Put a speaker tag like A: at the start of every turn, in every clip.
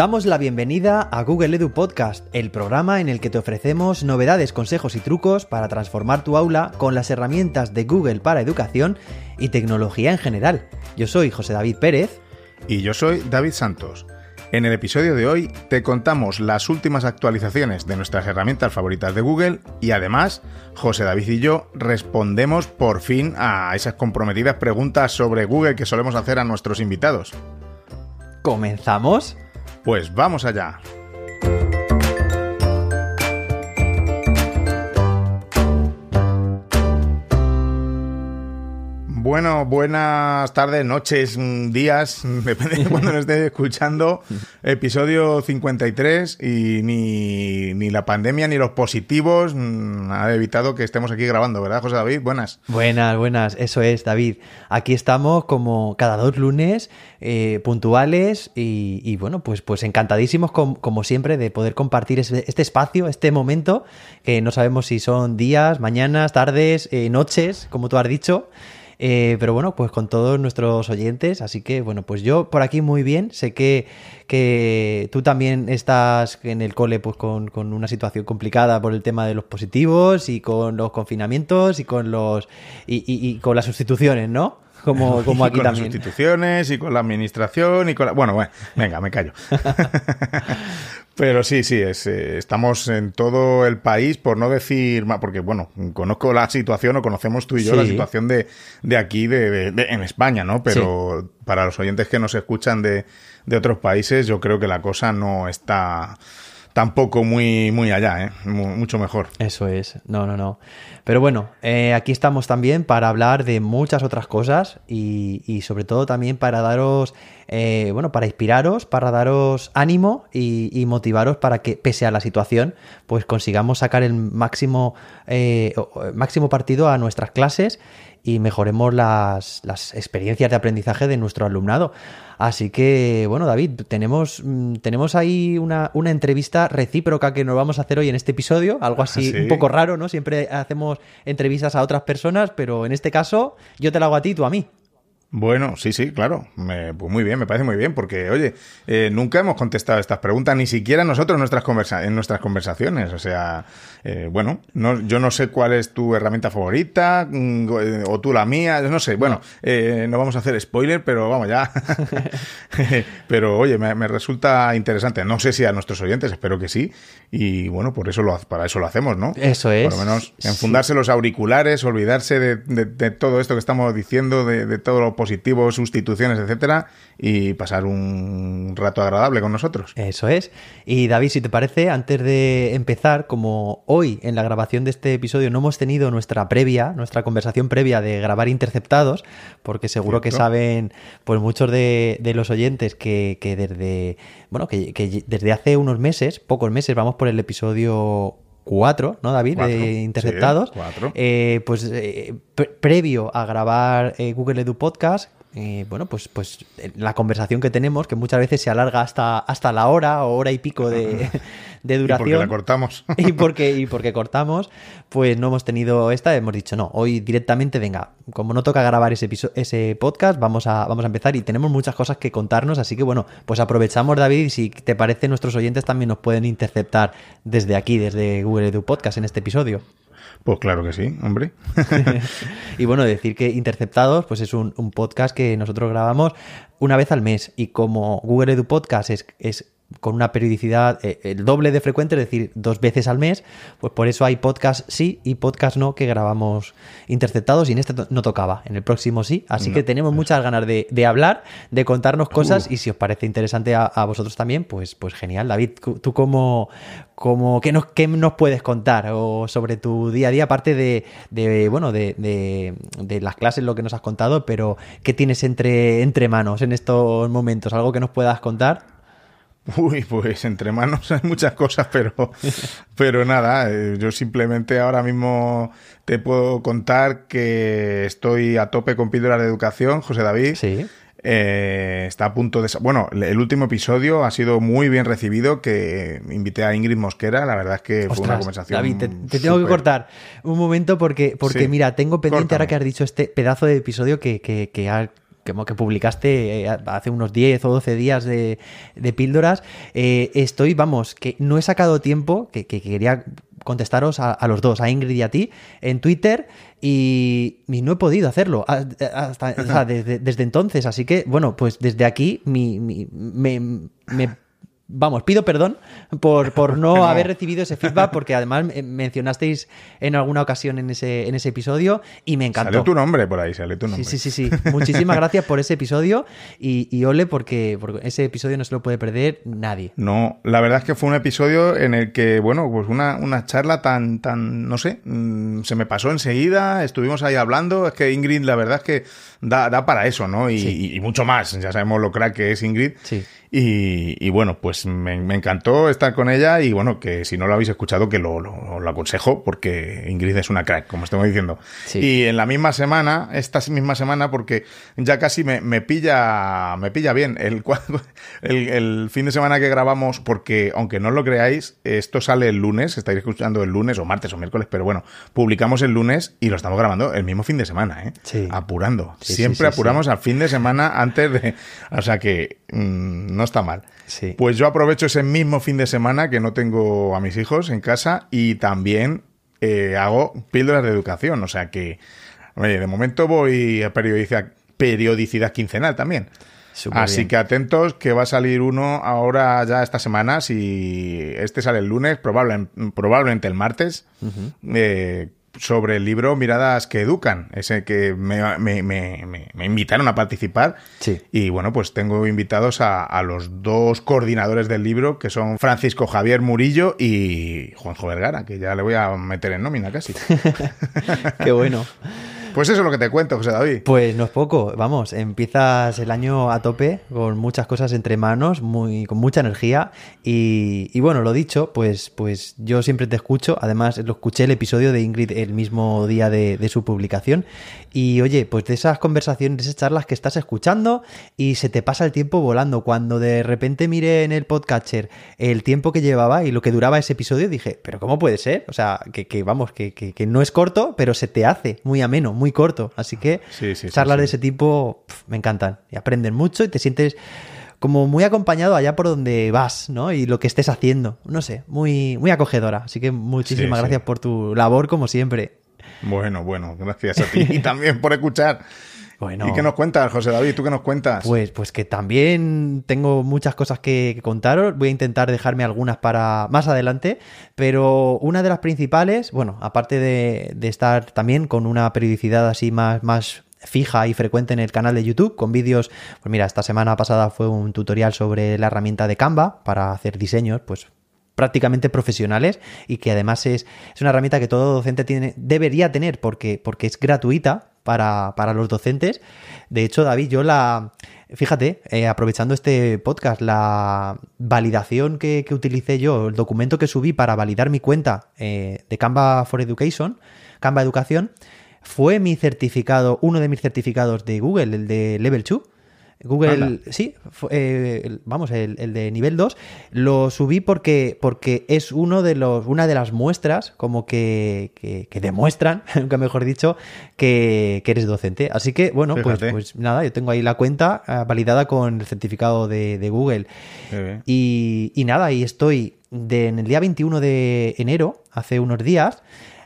A: damos la bienvenida a Google Edu Podcast, el programa en el que te ofrecemos novedades, consejos y trucos para transformar tu aula con las herramientas de Google para educación y tecnología en general. Yo soy José David Pérez.
B: Y yo soy David Santos. En el episodio de hoy te contamos las últimas actualizaciones de nuestras herramientas favoritas de Google y además José David y yo respondemos por fin a esas comprometidas preguntas sobre Google que solemos hacer a nuestros invitados.
A: ¿Comenzamos?
B: Pues vamos allá. Bueno, buenas tardes, noches, mm, días, depende de cuando nos estés escuchando. Episodio 53 y ni, ni la pandemia ni los positivos mm, ha evitado que estemos aquí grabando, ¿verdad, José David? Buenas.
A: Buenas, buenas, eso es, David. Aquí estamos como cada dos lunes, eh, puntuales y, bueno, pues, pues encantadísimos com, como siempre de poder compartir este, este, espacio, este momento, que no sabemos si son días, mañanas, tardes, eh, noches, como tú has dicho. Eh, pero bueno, pues con todos nuestros oyentes. Así que bueno, pues yo por aquí muy bien. Sé que, que tú también estás en el cole pues con, con, una situación complicada por el tema de los positivos y con los confinamientos y con los y, y, y con las sustituciones, ¿no? Como, como aquí
B: y con
A: también.
B: las sustituciones y con la administración y con la... Bueno, bueno, venga, me callo. Pero sí, sí, es, eh, estamos en todo el país, por no decir más, porque bueno, conozco la situación o conocemos tú y yo sí. la situación de, de aquí, de, de, de, en España, ¿no? Pero sí. para los oyentes que nos escuchan de, de otros países, yo creo que la cosa no está tampoco muy, muy allá, ¿eh? mucho mejor.
A: Eso es, no, no, no. Pero bueno, eh, aquí estamos también para hablar de muchas otras cosas y, y sobre todo también para daros, eh, bueno, para inspiraros, para daros ánimo y, y, motivaros para que, pese a la situación, pues consigamos sacar el máximo, eh, máximo partido a nuestras clases y mejoremos las, las, experiencias de aprendizaje de nuestro alumnado. Así que, bueno, David, tenemos, mm, tenemos ahí una, una, entrevista recíproca que nos vamos a hacer hoy en este episodio, algo así ¿Sí? un poco raro, ¿no? Siempre hacemos entrevistas a otras personas, pero en este caso yo te la hago a ti, tú a mí.
B: Bueno, sí, sí, claro. Me, pues muy bien, me parece muy bien, porque, oye, eh, nunca hemos contestado estas preguntas, ni siquiera nosotros en nuestras, conversa en nuestras conversaciones. O sea, eh, bueno, no, yo no sé cuál es tu herramienta favorita, mm, o tú la mía, no sé. Bueno, eh, no vamos a hacer spoiler, pero vamos ya. pero, oye, me, me, resulta interesante. No sé si a nuestros oyentes, espero que sí. Y bueno, por eso lo, para eso lo hacemos, ¿no?
A: Eso es.
B: Por lo menos enfundarse sí. los auriculares, olvidarse de, de, de, todo esto que estamos diciendo, de, de todo lo positivos, sustituciones, etcétera, y pasar un rato agradable con nosotros.
A: Eso es. Y David, si te parece, antes de empezar, como hoy en la grabación de este episodio no hemos tenido nuestra previa, nuestra conversación previa de grabar interceptados, porque seguro ¿Cierto? que saben, pues muchos de, de los oyentes que, que, desde, bueno, que, que desde hace unos meses, pocos meses, vamos por el episodio 4, ¿no, David?
B: Cuatro,
A: de interceptados.
B: Sí, cuatro.
A: Eh, pues eh, pre previo a grabar eh, Google Edu Podcast, eh, bueno, pues, pues la conversación que tenemos, que muchas veces se alarga hasta, hasta la hora o hora y pico de, de duración.
B: Y porque la cortamos.
A: y, porque, y porque cortamos, pues no hemos tenido esta, hemos dicho, no, hoy directamente, venga, como no toca grabar ese, ese podcast, vamos a, vamos a empezar y tenemos muchas cosas que contarnos, así que bueno, pues aprovechamos, David, y si te parece, nuestros oyentes también nos pueden interceptar desde aquí, desde Google Edu Podcast en este episodio.
B: Pues claro que sí, hombre.
A: y bueno, decir que Interceptados pues es un, un, podcast que nosotros grabamos una vez al mes y como Google Edu Podcast es, es con una periodicidad eh, el doble de frecuente, es decir, dos veces al mes, pues por eso hay podcast sí y podcast no que grabamos interceptados y en este no tocaba, en el próximo sí, así no. que tenemos muchas ganas de, de, hablar, de contarnos cosas uh. y si os parece interesante a, a, vosotros también, pues, pues genial. David, ¿tú cómo, cómo qué, nos, qué nos puedes contar o sobre tu día a día, aparte de, de bueno, de, de, de, las clases, lo que nos has contado, pero qué tienes entre, entre manos en estos momentos? ¿Algo que nos puedas contar?
B: Uy, pues entre manos hay muchas cosas, pero, pero nada, eh, yo simplemente ahora mismo te puedo contar que estoy a tope con píldoras de educación, José David.
A: Sí.
B: Eh, está a punto de... Bueno, el último episodio ha sido muy bien recibido, que invité a Ingrid Mosquera, la verdad es que
A: Ostras,
B: fue una conversación...
A: David, te, te tengo que cortar un momento porque, porque sí, mira, tengo pendiente córtame. ahora que has dicho este pedazo de episodio que, que, que ha como que publicaste eh, hace unos 10 o 12 días de, de píldoras. Eh, estoy, vamos, que no he sacado tiempo, que, que quería contestaros a, a, los dos, a Ingrid y a ti, en Twitter y, y no he podido hacerlo hasta, o sea, desde, desde, entonces. Así que, bueno, pues desde aquí mi, mi, me, me vamos, pido perdón por, por no, no, haber recibido ese feedback, porque además mencionasteis en alguna ocasión en ese, en ese episodio y me encantó.
B: Sale tu nombre por ahí, sale tu nombre.
A: Sí, sí, sí, sí. Muchísimas gracias por ese episodio y, y ole porque, porque, ese episodio no se lo puede perder nadie.
B: No, la verdad es que fue un episodio en el que, bueno, pues una, una charla tan, tan, no sé, mmm, se me pasó enseguida, estuvimos ahí hablando, es que Ingrid, la verdad es que da, da para eso, ¿no? Y, sí. y, y mucho más, ya sabemos lo crack que es Ingrid.
A: Sí.
B: Y, y, bueno, pues me, me, encantó estar con ella y bueno, que si no lo habéis escuchado, que lo, lo, lo aconsejo porque Ingrid es una crack, como estamos diciendo. Sí. Y en la misma semana, esta misma semana, porque ya casi me, me pilla me pilla bien el, el, el, fin de semana que grabamos, porque aunque no lo creáis, esto sale el lunes, estáis escuchando el lunes o martes o miércoles, pero bueno, publicamos el lunes y lo estamos grabando el mismo fin de semana, ¿eh?
A: Sí.
B: Apurando. Siempre apuramos al fin de semana antes de... O sea que... Mmm, no está mal.
A: Sí.
B: Pues yo aprovecho ese mismo fin de semana que no tengo a mis hijos en casa y también eh, hago píldoras de educación. O sea que, oye, de momento voy a periodicidad, periodicidad quincenal también.
A: Súper
B: Así
A: bien.
B: que atentos que va a salir uno ahora ya esta semana. Si este sale el lunes, probable, probablemente el martes.
A: Uh -huh.
B: eh, sobre el libro Miradas que Educan, ese que me, me, me, me invitaron a participar.
A: Sí.
B: Y bueno, pues tengo invitados a, a, los dos coordinadores del libro, que son Francisco Javier Murillo y Juanjo Vergara, que ya le voy a meter en nómina casi.
A: Qué bueno.
B: Pues eso es lo que te cuento, José David.
A: Pues no es poco, vamos, empiezas el año a tope con muchas cosas entre manos, muy, con mucha energía y, bueno, lo dicho, pues, pues yo siempre te escucho, además lo escuché el episodio de Ingrid el mismo día de, su publicación y oye, pues de esas conversaciones, de esas charlas que estás escuchando y se te pasa el tiempo volando, cuando de repente miré en el podcatcher el tiempo que llevaba y lo que duraba ese episodio, dije, pero ¿cómo puede ser? O sea, que, que vamos, que, que, que no es corto, pero se te hace muy ameno, muy corto. Así que
B: sí, sí,
A: charlas
B: sí,
A: de ese tipo pf, me encantan. Y aprenden mucho y te sientes como muy acompañado allá por donde vas, ¿no? Y lo que estés haciendo. No sé, muy, muy acogedora. Así que muchísimas gracias por tu labor, como siempre.
B: Bueno, bueno, gracias a ti. y también por escuchar.
A: Bueno,
B: ¿Y qué nos cuentas, José David? ¿Tú qué nos cuentas?
A: Pues, pues que también tengo muchas cosas que, que, contaros. Voy a intentar dejarme algunas para más adelante. Pero una de las principales, bueno, aparte de, de estar también con una periodicidad así más, más fija y frecuente en el canal de YouTube con vídeos, pues mira, esta semana pasada fue un tutorial sobre la herramienta de Canva para hacer diseños, pues prácticamente profesionales y que además es, es una herramienta que todo docente tiene, debería tener porque, porque es gratuita para, para los docentes. De hecho, David, yo la, fíjate, eh, aprovechando este podcast, la validación que, que, utilicé yo, el documento que subí para validar mi cuenta eh, de Canva for Education, Canva Educación, fue mi certificado, uno de mis certificados de Google, el de Level 2. Google, Anda. sí, eh, vamos, el, el, de nivel 2, lo subí porque, porque es uno de los, una de las muestras como que, que, que demuestran, nunca mejor dicho, que, que, eres docente. Así que, bueno, pues, pues, nada, yo tengo ahí la cuenta uh, validada con el certificado de, de Google. Y, y, nada, y estoy de, en el día 21 de enero, hace unos días,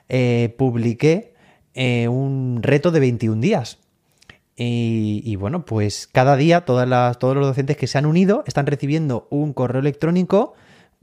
A: eh, publiqué eh, un reto de 21 días y, bueno, pues cada día todas las, todos los docentes que se han unido están recibiendo un correo electrónico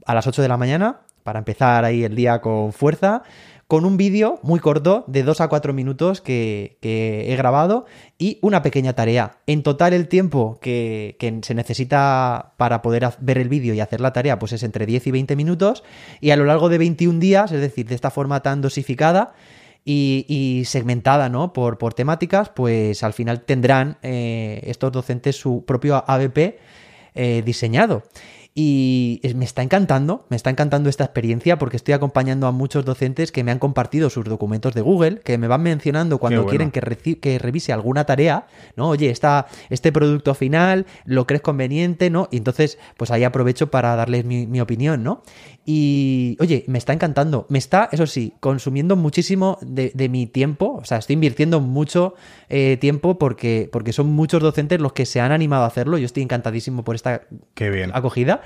A: a las 8 de la mañana para empezar ahí el día con fuerza, con un vídeo muy corto de 2 a 4 minutos que, que, he grabado y una pequeña tarea. En total el tiempo que, que se necesita para poder ver el vídeo y hacer la tarea pues es entre 10 y 20 minutos y a lo largo de 21 días, es decir, de esta forma tan dosificada, y, y, segmentada ¿no? por, por temáticas, pues al final tendrán eh, estos docentes su propio ABP eh, diseñado. Y me está encantando, me está encantando esta experiencia porque estoy acompañando a muchos docentes que me han compartido sus documentos de Google, que me van mencionando cuando quieren que, que, revise alguna tarea, ¿no? Oye, está este producto final, ¿lo crees conveniente? ¿No? Y entonces, pues ahí aprovecho para darles mi, mi opinión, ¿no? Y, oye, me está encantando. Me está, eso sí, consumiendo muchísimo de, mi tiempo. O sea, estoy invirtiendo mucho eh, tiempo porque, porque son muchos docentes los que se han animado a hacerlo. Yo estoy encantadísimo por esta acogida.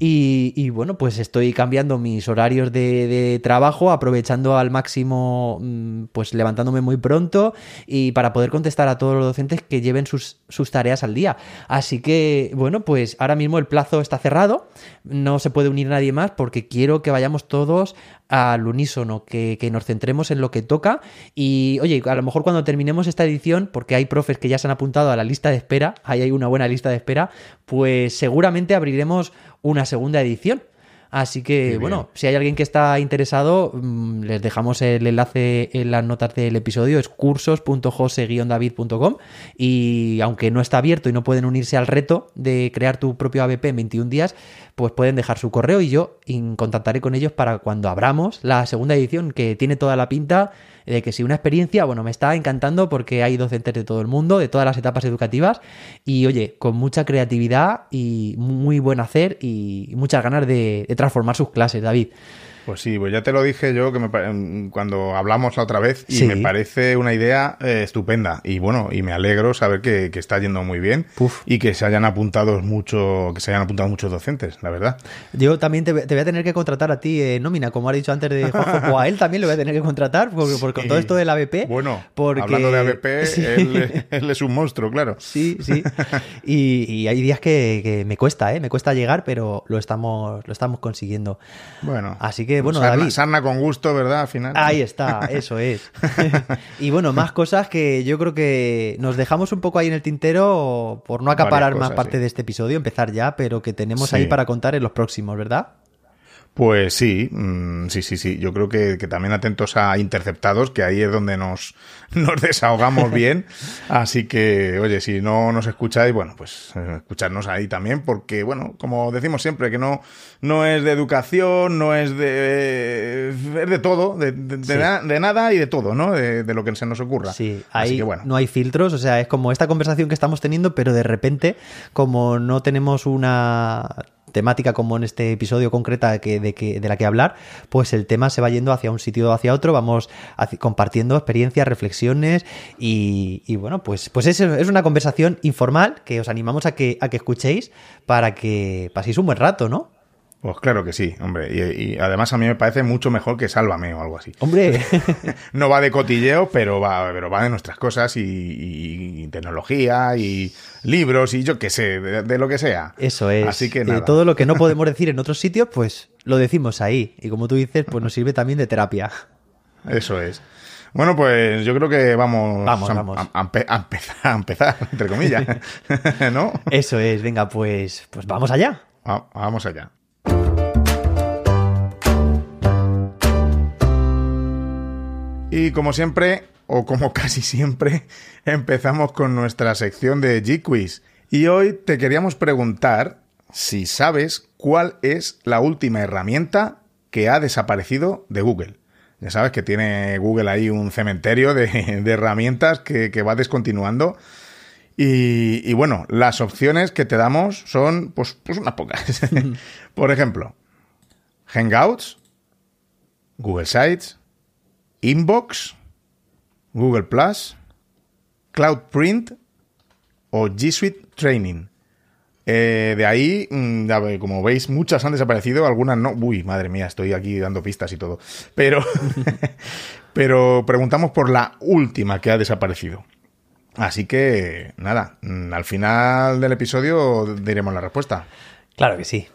A: Y, bueno, pues estoy cambiando mis horarios de, trabajo, aprovechando al máximo, mm, pues levantándome muy pronto y para poder contestar a todos los docentes que lleven sus, sus tareas al día. Así que, bueno, pues ahora mismo el plazo está cerrado. No se puede unir nadie más porque quiero que vayamos todos al unísono, que, nos centremos en lo que toca. Y oye, a lo mejor cuando terminemos esta edición, porque hay profes que ya se han apuntado a la lista de espera, ahí hay una buena lista de espera, pues seguramente abriremos una segunda edición. Así que, bueno, si hay alguien que está interesado, mm, les dejamos el enlace en las notas del episodio, es cursos.jose-david.com y aunque no está abierto y no pueden unirse al reto de crear tu propio ABP en 21 días, pues pueden dejar su correo y yo contactaré con ellos para cuando abramos la segunda edición, que tiene toda la pinta de que si una experiencia, bueno, me está encantando porque hay docentes de todo el mundo, de todas las etapas educativas, y oye, con mucha creatividad y muy buen hacer y muchas ganas de, de transformar sus clases, David.
B: Pues sí, pues ya te lo dije yo que me, cuando hablamos la otra vez y me parece una idea eh, estupenda y bueno, y me alegro saber que, está yendo muy bien y que se hayan apuntado mucho, que se hayan apuntado muchos docentes, la verdad.
A: Yo también te, voy a tener que contratar a ti, eh, nómina, como ha dicho antes de Juanjo, o a él también lo voy a tener que contratar porque, con todo esto del ABP.
B: Bueno, hablando de ABP, él, es un monstruo, claro.
A: Sí, sí. Y, hay días que, me cuesta, ¿eh? Me cuesta llegar, pero lo estamos, lo estamos consiguiendo. Bueno. Así que bueno,
B: David. Sarna con gusto, ¿verdad? Al final.
A: Ahí está, eso es. y bueno, más cosas que yo creo que nos dejamos un poco ahí en el tintero por no acaparar más parte de este episodio, empezar ya, pero que tenemos ahí para contar en los próximos, ¿verdad?
B: Pues sí, mm, sí, sí, sí. Yo creo que, también atentos a interceptados, que ahí es donde nos, nos desahogamos bien. Así que, oye, si no nos escucháis, bueno, pues eh, escucharnos ahí también, porque, bueno, como decimos siempre, que no, no es de educación, no es de. es de todo, de, de, nada y de todo, ¿no? De, lo que se nos ocurra.
A: Sí, ahí bueno. no hay filtros, o sea, es como esta conversación que estamos teniendo, pero de repente, como no tenemos una temática como en este episodio concreta de, de, de la que hablar, pues el tema se va yendo hacia un sitio o hacia otro, vamos compartiendo experiencias, reflexiones y, bueno, pues, pues es, es, una conversación informal que os animamos a que, a que escuchéis para que paséis un buen rato, ¿no?
B: Pues claro que sí, hombre. Y, además a mí me parece mucho mejor que Sálvame o algo así.
A: Hombre.
B: no va de cotilleo, pero va, pero va de nuestras cosas y, tecnología y libros y yo qué sé, de, lo que sea.
A: Eso es. Así que nada. todo lo que no podemos decir en otros sitios, pues lo decimos ahí. Y como tú dices, pues nos sirve también de terapia.
B: Eso es. Bueno, pues yo creo que vamos,
A: vamos, a, vamos.
B: A, empezar, a empezar, entre comillas. ¿No?
A: Eso es, venga, pues, pues vamos allá.
B: vamos allá. Y como siempre, o como casi siempre, empezamos con nuestra sección de G-Quiz. Y hoy te queríamos preguntar si sabes cuál es la última herramienta que ha desaparecido de Google. Ya sabes que tiene Google ahí un cementerio de, herramientas que, va descontinuando. Y, bueno, las opciones que te damos son pues, pues unas pocas. Por ejemplo, Hangouts, Google Sites, Inbox, Google Plus, Cloud Print o G Suite Training. Eh, de ahí, mm, como veis, muchas han desaparecido, algunas no. Uy, madre mía, estoy aquí dando pistas y todo. Pero, pero preguntamos por la última que ha desaparecido. Así que, nada, mm, al final del episodio diremos la respuesta.
A: Claro que sí.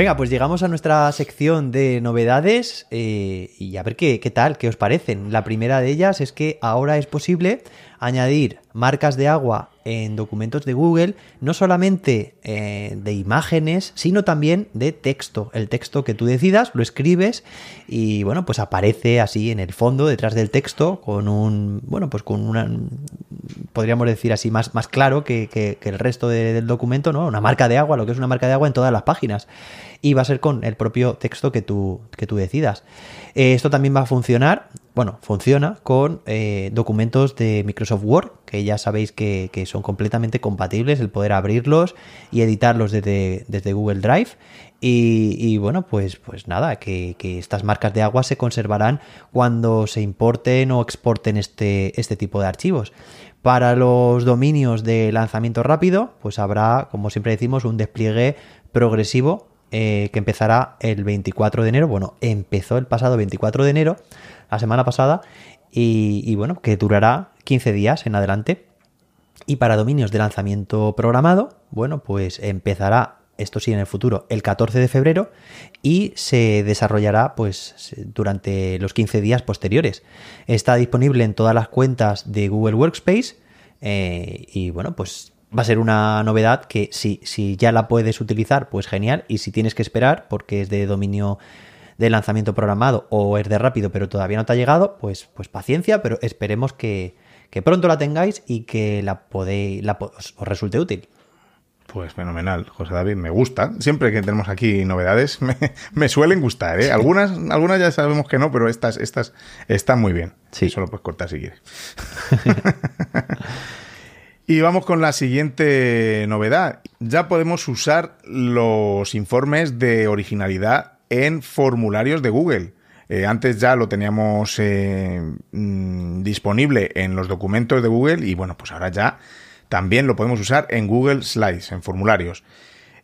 A: Venga, pues llegamos a nuestra sección de novedades eh, y a ver qué, qué tal, qué os parecen. La primera de ellas es que ahora es posible añadir marcas de agua en documentos de Google, no solamente eh, de imágenes, sino también de texto. El texto que tú decidas, lo escribes y bueno, pues aparece así en el fondo, detrás del texto, con un, bueno, pues con una, podríamos decir así, más, más claro que, el resto del documento, ¿no? Una marca de agua, lo que es una marca de agua en todas las páginas. Y va a ser con el propio texto que tú, que tú decidas. Eh, esto también va a funcionar, bueno, funciona con eh, documentos de Microsoft Word, que ya sabéis que, son completamente compatibles, el poder abrirlos y editarlos desde, desde Google Drive. Y, bueno, pues, pues nada, que, estas marcas de agua se conservarán cuando se importen o exporten este, este tipo de archivos. Para los dominios de lanzamiento rápido, pues habrá, como siempre decimos, un despliegue progresivo eh, que empezará el 24 de enero. Bueno, empezó el pasado 24 de enero, la semana pasada, y, bueno, que durará 15 días en adelante. Y para dominios de lanzamiento programado, bueno, pues empezará, esto sí en el futuro, el 14 de febrero y se desarrollará pues durante los 15 días posteriores. Está disponible en todas las cuentas de Google Workspace eh, y bueno, pues va a ser una novedad que si, si ya la puedes utilizar, pues genial. Y si tienes que esperar, porque es de dominio de lanzamiento programado o es de rápido, pero todavía no te ha llegado, pues, pues paciencia, pero esperemos que, pronto la tengáis y que la podéis, la, os, resulte útil.
B: Pues fenomenal, José David, me gusta. Siempre que tenemos aquí novedades, me, suelen gustar, ¿eh? Algunas, algunas ya sabemos que no, pero estas, estas están muy bien. Sí. Solo puedes cortar si quieres. Y vamos con la siguiente novedad. Ya podemos usar los informes de originalidad en formularios de Google. Eh, antes ya lo teníamos eh, mm, disponible en los documentos de Google y bueno, pues ahora ya también lo podemos usar en Google Slides, en formularios.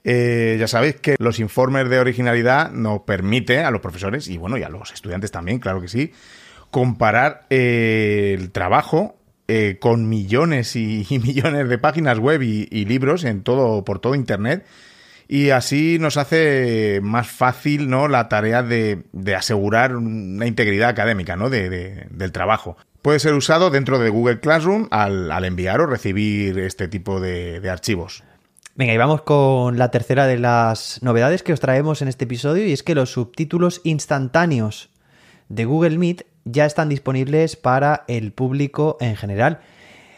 B: Eh, ya sabéis que los informes de originalidad nos permiten a los profesores y bueno, y a los estudiantes también, claro que sí, comparar el trabajo eh, con millones y, millones de páginas web y, libros en todo, por todo Internet. Y así nos hace más fácil ¿no? la tarea de, asegurar una integridad académica ¿no? de, del trabajo. Puede ser usado dentro de Google Classroom al, al enviar o recibir este tipo de, de archivos.
A: Venga, y vamos con la tercera de las novedades que os traemos en este episodio y es que los subtítulos instantáneos de Google Meet ya están disponibles para el público en general.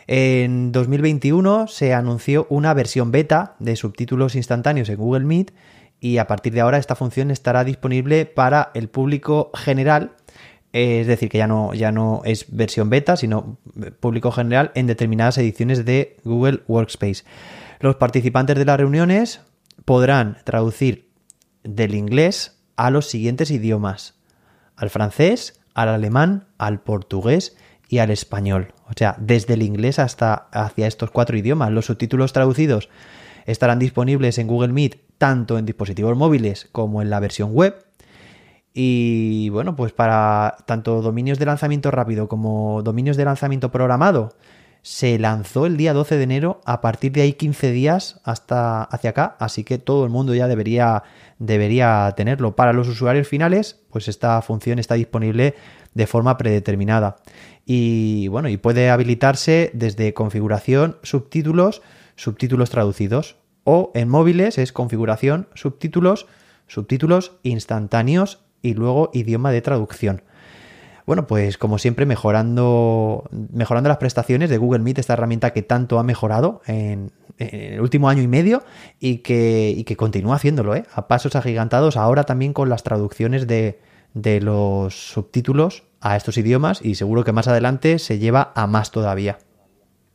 A: En 2021 se anunció una versión beta de subtítulos instantáneos en Google Meet y a partir de ahora esta función estará disponible para el público general, es decir, que ya no, ya no es versión beta, sino público general en determinadas ediciones de Google Workspace. Los participantes de las reuniones podrán traducir del inglés a los siguientes idiomas, al francés, al alemán, al portugués y al español. O sea, desde el inglés hasta hacia estos cuatro idiomas. Los subtítulos traducidos estarán disponibles en Google Meet tanto en dispositivos móviles como en la versión web. Y bueno, pues para tanto dominios de lanzamiento rápido como dominios de lanzamiento programado, se lanzó el día 12 de enero, a partir de ahí 15 días hasta hacia acá, así que todo el mundo ya debería debería tenerlo. Para los usuarios finales, pues esta función está disponible de forma predeterminada. Y bueno, y puede habilitarse desde configuración, subtítulos, subtítulos traducidos. O en móviles es configuración, subtítulos, subtítulos instantáneos y luego idioma de traducción. Bueno, pues como siempre, mejorando, mejorando las prestaciones de Google Meet, esta herramienta que tanto ha mejorado en, el último año y medio y que, que continúa haciéndolo, ¿eh? a pasos agigantados, ahora también con las traducciones de, de los subtítulos a estos idiomas y seguro que más adelante se lleva a más todavía.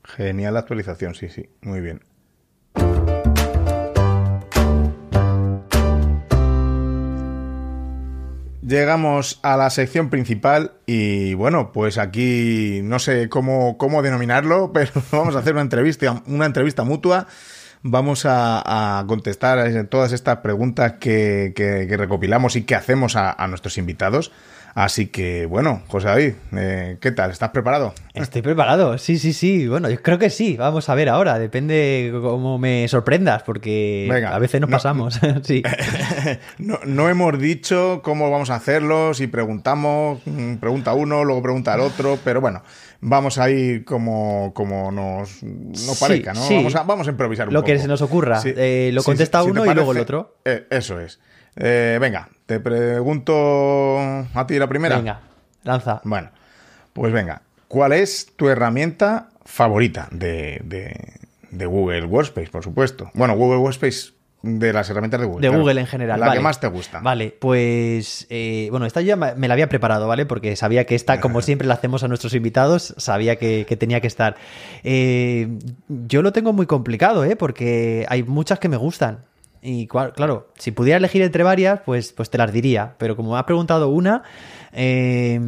B: Genial actualización, sí, sí, muy bien. Llegamos a la sección principal y bueno, pues aquí no sé cómo, cómo denominarlo, pero vamos a hacer una entrevista, una entrevista mutua. Vamos a, contestar todas estas preguntas que, recopilamos y que hacemos a, nuestros invitados. Así que, bueno, José David, eh, ¿qué tal? ¿Estás preparado?
A: Estoy preparado, sí, sí, sí. Bueno, yo creo que sí. Vamos a ver ahora. Depende cómo me sorprendas, porque a veces nos pasamos. sí.
B: no, hemos dicho cómo vamos a hacerlo, si preguntamos, mm, pregunta uno, luego pregunta el otro, pero bueno, vamos a ir como, como nos, nos parezca, ¿no? Vamos, a, vamos, a, improvisar un
A: lo
B: poco.
A: Lo que se nos ocurra. Eh, lo contesta uno y luego el otro.
B: Eh, eso es. venga, te pregunto a ti la primera.
A: Venga, lanza.
B: Bueno, pues venga. ¿Cuál es tu herramienta favorita de, Google Workspace, por supuesto? Bueno, Google Workspace de las herramientas de Google.
A: De Google en general.
B: La que más te gusta.
A: Vale, pues eh, bueno, esta ya me la había preparado, ¿vale? Porque sabía que esta, como siempre la hacemos a nuestros invitados, sabía que, tenía que estar. Eh, yo lo tengo muy complicado, ¿eh? Porque hay muchas que me gustan. Y claro, si pudiera elegir entre varias, pues, pues te las diría. Pero como me has preguntado una, eh,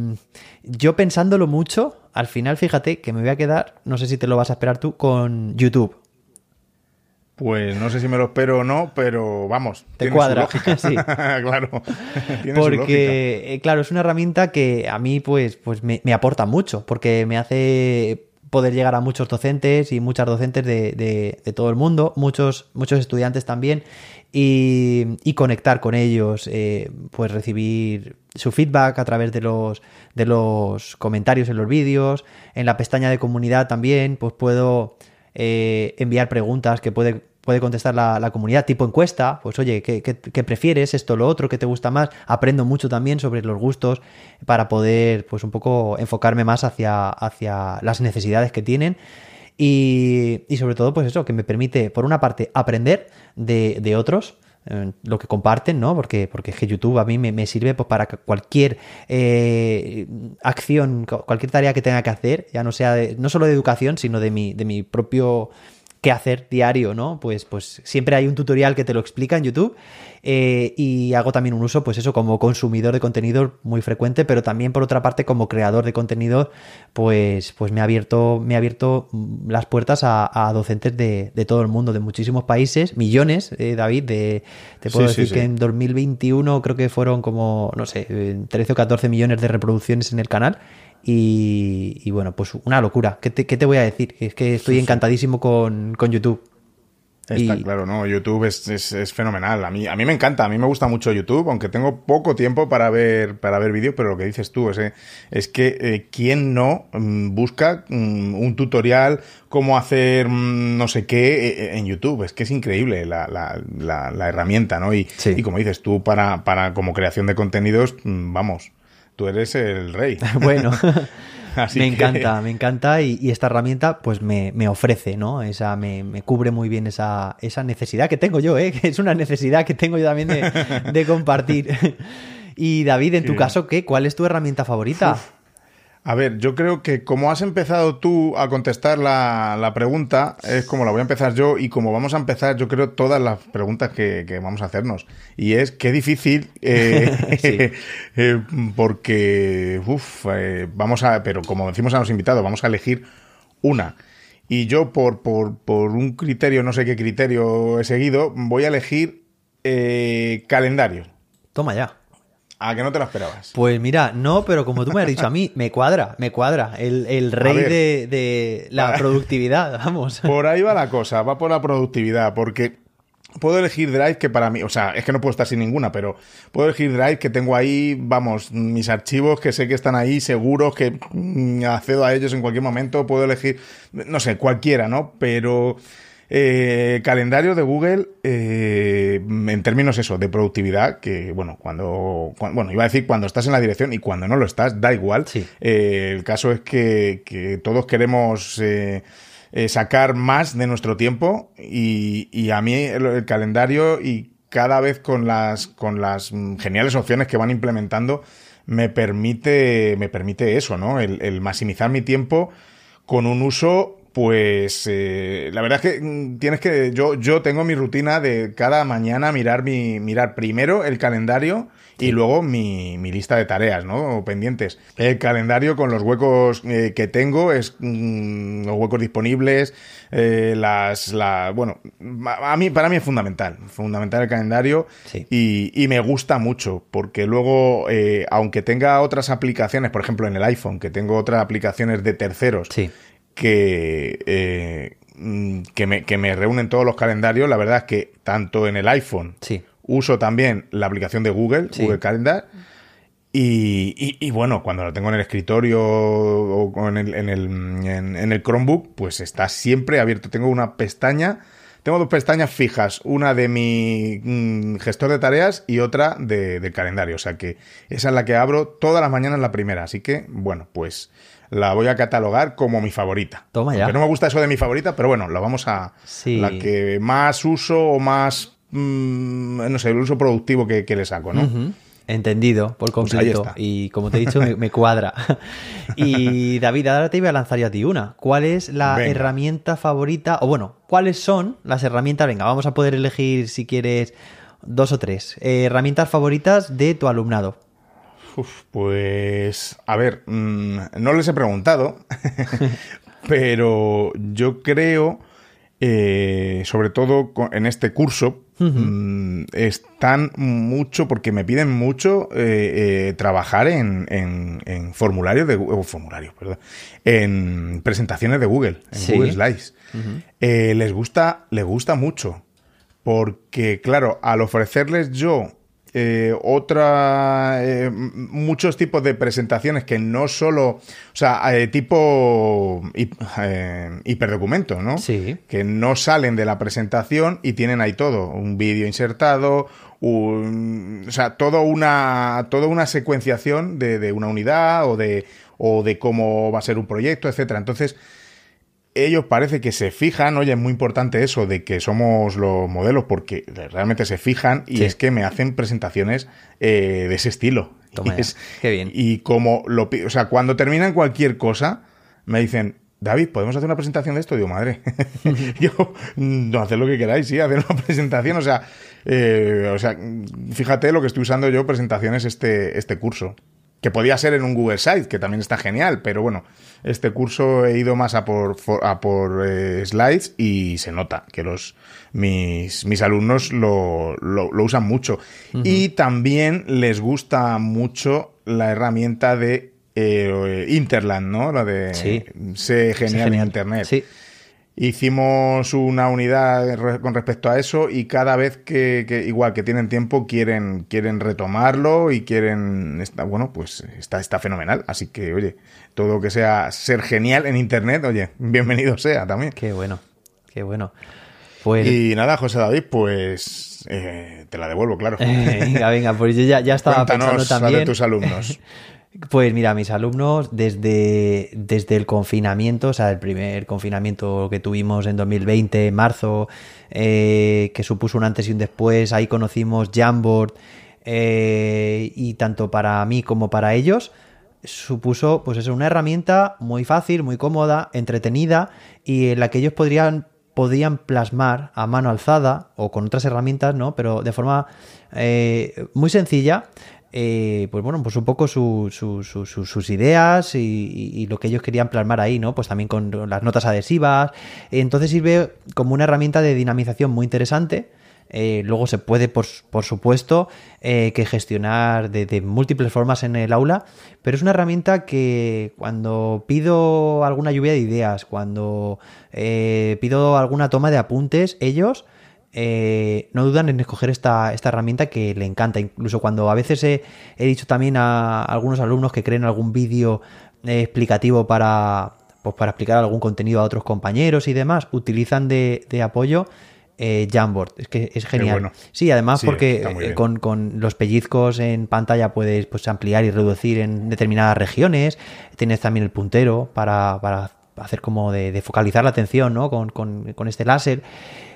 A: yo pensándolo mucho, al final fíjate que me voy a quedar, no sé si te lo vas a esperar tú, con YouTube.
B: Pues no sé si me lo espero o no, pero vamos.
A: Te cuadra, sí.
B: claro.
A: Porque, eh, claro, es una herramienta que a mí pues, pues me, me aporta mucho, porque me hace poder llegar a muchos docentes y muchas docentes de, todo el mundo, muchos, muchos estudiantes también, y, conectar con ellos, eh, pues recibir su feedback a través de los, de los comentarios en los vídeos, en la pestaña de comunidad también, pues puedo eh, enviar preguntas que puede puede contestar la, comunidad, tipo encuesta, pues oye, ¿qué, prefieres? Esto, lo otro, ¿qué te gusta más? Aprendo mucho también sobre los gustos para poder, pues un poco enfocarme más hacia, hacia las necesidades que tienen. Y, sobre todo, pues eso, que me permite, por una parte, aprender de, otros, eh, lo que comparten, ¿no? Porque, porque es que YouTube a mí me, sirve pues, para cualquier eh, acción, cualquier tarea que tenga que hacer, ya no sea no solo de educación, sino de mi, de mi propio qué hacer diario, ¿no? Pues, pues siempre hay un tutorial que te lo explica en YouTube eh, y hago también un uso, pues eso, como consumidor de contenido muy frecuente, pero también por otra parte como creador de contenido, pues, pues me ha abierto, me ha abierto las puertas a, docentes de, todo el mundo, de muchísimos países, millones, eh, David, de, te puedo decir que en 2021 creo que fueron como, no sé, 13 o 14 millones de reproducciones en el canal y, bueno, pues una locura. ¿Qué te, voy a decir? Es que estoy encantadísimo con, YouTube.
B: Está claro, ¿no? YouTube es, fenomenal. A mí, a mí me encanta, a mí me gusta mucho YouTube, aunque tengo poco tiempo para ver, para ver vídeos, pero lo que dices tú es, es que eh, quién no mm, busca mm, un tutorial, cómo hacer mm, no sé qué eh, eh, en YouTube. Es que es increíble la, la, herramienta, ¿no? Y, y, como dices tú, para, para como creación de contenidos, vamos, tú eres el rey.
A: bueno. me encanta, me encanta y, esta herramienta pues me, ofrece, ¿no? Esa, me, cubre muy bien esa, esa, necesidad que tengo yo, ¿eh? Que es una necesidad que tengo yo también de, compartir. y David, en tu caso, ¿qué? ¿Cuál es tu herramienta favorita?
B: A ver, yo creo que como has empezado tú a contestar la, pregunta, es como la voy a empezar yo y como vamos a empezar, yo creo, todas las preguntas que, vamos a hacernos. Y es qué difícil, eh, eh, porque, uff, eh, vamos a, pero como decimos a los invitados, vamos a elegir una. Y yo, por, por, por un criterio, no sé qué criterio he seguido, voy a elegir calendario.
A: Toma ya.
B: ¿A que no te lo esperabas?
A: Pues mira, no, pero como tú me has dicho a mí, me cuadra, me cuadra. El, rey de, la productividad, vamos.
B: Por ahí va la cosa, va por la productividad, porque puedo elegir Drive que para mí, o sea, es que no puedo estar sin ninguna, pero puedo elegir Drive que tengo ahí, vamos, mis archivos que sé que están ahí, seguros, que mm, accedo a ellos en cualquier momento, puedo elegir, no sé, cualquiera, ¿no? Pero eh, calendario de Google, eh, en términos eso, de productividad, que bueno, cuando, bueno, iba a decir cuando estás en la dirección y cuando no lo estás, da igual. Eh, el caso es que, todos queremos sacar más de nuestro tiempo y, a mí el, calendario y cada vez con las, con las geniales opciones que van implementando, me permite, me permite eso, ¿no? El, el maximizar mi tiempo con un uso Pues eh, la verdad es que mm, tienes que. Yo, yo tengo mi rutina de cada mañana mirar mi. mirar primero el calendario y luego mi, mi, lista de tareas, ¿no? O pendientes. El calendario con los huecos eh, que tengo, es mm, los huecos disponibles, eh, las, la, bueno, a mí, para mí es fundamental, fundamental el calendario
A: Sí.
B: y, y me gusta mucho porque luego, aunque tenga otras aplicaciones, por ejemplo en el iPhone, que tengo otras aplicaciones de terceros
A: Sí.
B: Que, eh, mm, que, me, que me reúnen todos los calendarios, la verdad es que tanto en el iPhone
A: Sí.
B: uso también la aplicación de Google,
A: Sí.
B: Google Calendar. Y, y- y bueno, cuando lo tengo en el escritorio o en el, en, el, en- en el Chromebook, pues está siempre abierto. Tengo una pestaña, tengo dos pestañas fijas, una de mi mm, gestor de tareas y otra de, del calendario. O sea que esa es la que abro todas las mañanas la primera. Así que, bueno, pues la voy a catalogar como mi favorita.
A: Toma ya.
B: Aunque no me gusta eso de mi favorita, pero bueno, la vamos a...
A: Sí.
B: La que más uso o más, mm, no sé, el uso productivo que, que le saco, ¿no?
A: Entendido, por
B: Pues
A: completo. y como te he dicho, me, me cuadra. y David, ahora te iba a lanzar yo a ti una. ¿Cuál es la
B: Venga.
A: herramienta favorita? O bueno, ¿cuáles son las herramientas? Venga, vamos a poder elegir si quieres dos o tres. Eh, herramientas favoritas de tu alumnado.
B: Uf, pues, a ver, mm, no les he preguntado, pero yo creo, eh, sobre todo en este curso, mm, están mucho, porque me piden mucho eh, eh, trabajar en, en, en formularios de oh, formularios, perdón, en presentaciones de Google, en
A: Sí.
B: Google Slides. Les gusta, les gusta mucho. Porque, claro, al ofrecerles yo eh, otra. eh, muchos tipos de presentaciones que no solo. O sea, eh, tipo. eh, hiperdocumento, ¿no?
A: Sí.
B: Que no salen de la presentación y tienen ahí todo. Un vídeo insertado. Un, o sea, todo una, toda una secuenciación de, de una unidad o de, o de cómo va a ser un proyecto, etcétera. Entonces, ellos parece que se fijan, oye, es muy importante eso de que somos los modelos porque realmente se fijan y
A: Sí.
B: es que me hacen presentaciones eh, de ese estilo.
A: Toma
B: es-
A: Qué bien.
B: Y como lo o sea, cuando terminan cualquier cosa, me dicen, David, ¿podemos hacer una presentación de esto? Digo, madre, yo, no, haced lo que queráis, sí, hacer una presentación, o sea, eh, o sea, fíjate lo que estoy usando yo, presentaciones este, este curso. Que podía ser en un Google Site, que también está genial, pero bueno, este curso he ido más a por, a por eh, slides y se nota que los mis, mis alumnos lo, lo- lo usan mucho. Y también les gusta mucho la herramienta de eh, Interland, ¿no? La de
A: Sí.
B: Genial,
A: Genial.
B: en Internet.
A: Sí.
B: Hicimos una unidad con respecto a eso y cada vez que, que igual que tienen tiempo quieren, quieren retomarlo y quieren está, bueno pues está, está fenomenal así que oye todo lo que sea ser genial en internet oye bienvenido sea también
A: Qué bueno. Qué bueno. Pues.
B: y nada José David pues eh, te la devuelvo claro
A: venga, venga, pues yo ya, ya estaba
B: cuéntanos
A: pensando también.
B: de tus alumnos
A: Pues mira, mis alumnos desde, desde el confinamiento, o sea, el primer confinamiento que tuvimos en 2020, en marzo, eh, que supuso un antes y un después, ahí conocimos Jamboard eh, y tanto para mí como para ellos supuso pues es una herramienta muy fácil, muy cómoda, entretenida y en la que ellos podrían podían plasmar a mano alzada o con otras herramientas, ¿no? Pero de forma eh, muy sencilla, eh, pues bueno, pues un poco su- su- su- su- sus ideas y, y- lo que ellos querían plasmar ahí, ¿no? Pues también con las notas adhesivas. Entonces sirve como una herramienta de dinamización muy interesante. Eh, luego se puede, por, por supuesto, eh, que gestionar de, de múltiples formas en el aula, pero es una herramienta que cuando pido alguna lluvia de ideas, cuando eh, pido alguna toma de apuntes, ellos eh, no dudan en escoger esta, esta herramienta que le encanta. Incluso cuando a veces he, he dicho también a algunos alumnos que creen algún vídeo eh, explicativo para, pues para explicar algún contenido a otros compañeros y demás, utilizan de, de apoyo eh, Jamboard. Es que es genial.
B: bueno.
A: Sí, además
B: Sí,
A: porque eh, con, con los pellizcos en pantalla puedes pues, ampliar y reducir en determinadas regiones. Tienes también el puntero para, para hacer como de, focalizar la atención, ¿no? Con, este láser.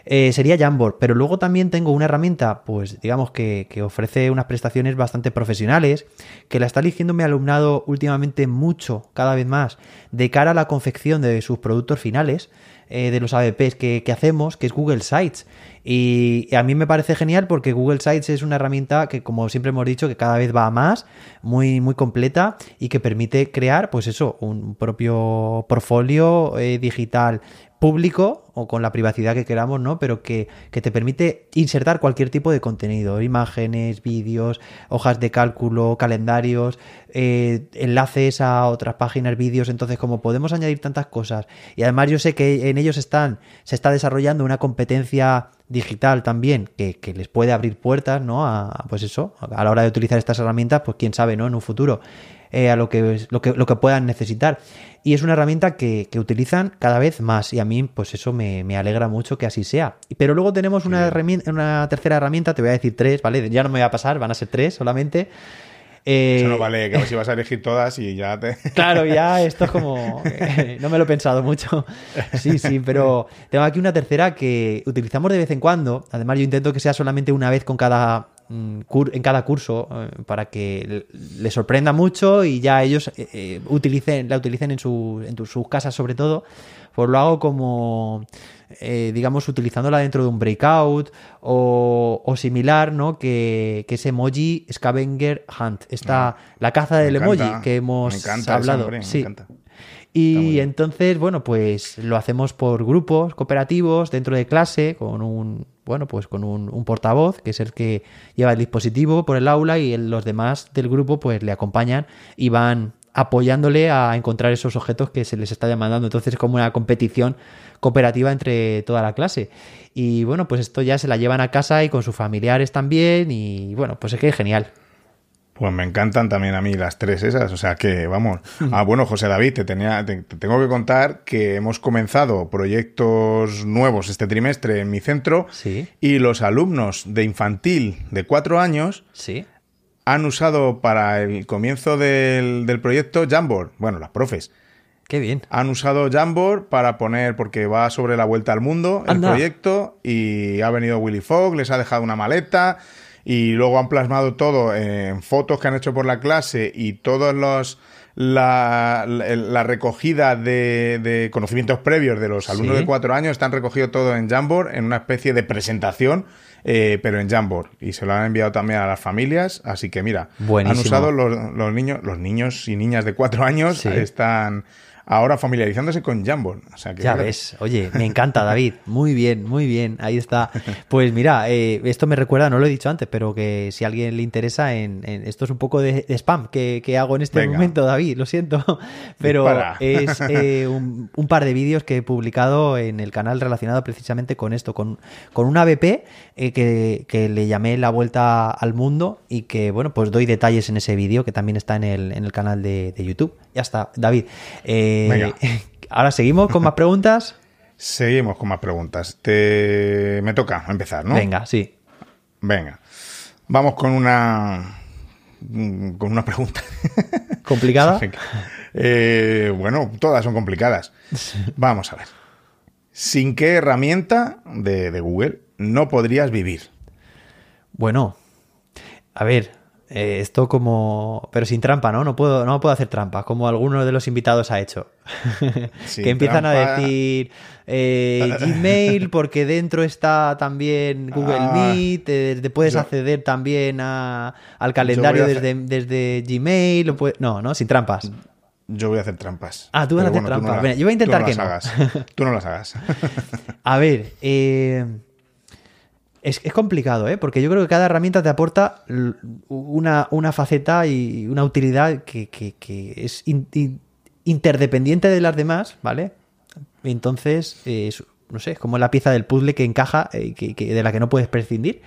A: Eh, sería Jamboard, pero luego también tengo una herramienta, pues digamos que, que, ofrece unas prestaciones bastante profesionales, que la está eligiendo mi alumnado últimamente mucho, cada vez más, de cara a la confección de sus productos finales. Eh, de los ABPs que, hacemos, que es Google Sites. Y, a mí me parece genial porque Google Sites es una herramienta que, como siempre hemos dicho, que cada vez va a más, muy, muy completa y que permite crear, pues eso, un propio portfolio eh, digital público o con la privacidad que queramos, ¿no? Pero que, te permite insertar cualquier tipo de contenido, imágenes, vídeos, hojas de cálculo, calendarios, eh, enlaces a otras páginas, vídeos. Entonces, como podemos añadir tantas cosas, y además yo sé que en ellos están, se está desarrollando una competencia digital también que, que les puede abrir puertas, ¿no? A, pues eso, a la hora de utilizar estas herramientas, pues quién sabe, ¿no? En un futuro. Eh, a lo que, lo que, lo que puedan necesitar. Y es una herramienta que, utilizan cada vez más y a mí pues eso me, alegra mucho que así sea. Pero luego tenemos una, herramienta, una tercera herramienta, te voy a decir tres, ¿vale? Ya no me voy a pasar, van a ser tres solamente.
B: Eso no eh, vale, que si vas a elegir todas y ya te...
A: Claro, ya esto es como... Eh, no me lo he pensado mucho. Sí, sí, pero tengo aquí una tercera que utilizamos de vez en cuando. Además, yo intento que sea solamente una vez con cada en cada curso eh, para que les sorprenda mucho y ya ellos eh, eh, utilicen, la utilicen en, en sus casas sobre todo. Pues lo hago como, digamos, utilizándola dentro de un breakout o, similar, ¿no? Que, que, es emoji Scavenger Hunt. Está ah, la caza del emoji que hemos hablado. sí. Y entonces, bueno, pues lo hacemos por grupos cooperativos dentro de clase con un, bueno, pues con un, portavoz que es el que lleva el dispositivo por el aula y los demás del grupo pues le acompañan y van apoyándole a encontrar esos objetos que se les está demandando. Entonces es como una competición cooperativa entre toda la clase. Y bueno, pues esto ya se la llevan a casa y con sus familiares también y bueno, pues es que es genial.
B: Pues me encantan también a mí las tres esas, o sea que vamos. Ah, bueno, José David, te, tenía, te, tengo que contar que hemos comenzado proyectos nuevos este trimestre en mi centro
A: sí.
B: y los alumnos de infantil de cuatro años
A: sí.
B: han usado para el comienzo del, del proyecto Jamboard, bueno, las profes.
A: Qué bien.
B: Han usado Jamboard para poner, porque va sobre la vuelta al mundo el proyecto y ha venido Willy Fogg, les ha dejado una maleta y luego han plasmado todo en fotos que han hecho por la clase y todos los la, la, recogida de, conocimientos previos de los alumnos de cuatro años están recogido todo en Jamboard en una especie de presentación eh, pero en Jamboard. Y se lo han enviado también a las familias así que mira han usado los, los niños los niños y niñas de cuatro años están ahora familiarizándose con Jamboard. O sea, que
A: ya ves, oye, me encanta David, muy bien, muy bien, ahí está. Pues mira, eh, esto me recuerda, no lo he dicho antes, pero que si a alguien le interesa, en, esto es un poco de, spam que, hago en este momento, David, lo siento, pero es eh, un, par de vídeos que he publicado en el canal relacionado precisamente con esto, con, con una BP eh, que, le llamé La Vuelta al Mundo y que, bueno, pues doy detalles en ese vídeo que también está en el, en el canal de, de YouTube. Ya está, David. Eh, ahora seguimos con más preguntas.
B: Seguimos con más preguntas. Te... Me toca empezar, ¿no?
A: Venga, sí.
B: Venga. Vamos con una. con una pregunta.
A: ¿Complicada?
B: Eh, bueno, todas son complicadas. Vamos a ver. ¿Sin qué herramienta de, de Google no podrías vivir?
A: Bueno, a ver, eh, esto como... Pero sin trampa, ¿no? No puedo, no puedo hacer trampa, como alguno de los invitados ha hecho. que empiezan a decir eh, Gmail porque dentro está también Google ah. Meet, te, puedes acceder también a, al calendario desde, desde, Gmail. No, no, sin trampas.
B: Yo voy a hacer trampas.
A: Ah, tú vas a hacer trampas. yo voy a intentar que no.
B: Hagas. Tú no las hagas.
A: a ver, eh... Es, complicado, ¿eh? porque yo creo que cada herramienta te aporta una, faceta y una utilidad que, es interdependiente de las demás, ¿vale? Entonces, no sé, es como la pieza del puzzle que encaja, eh, que, de la que no puedes prescindir.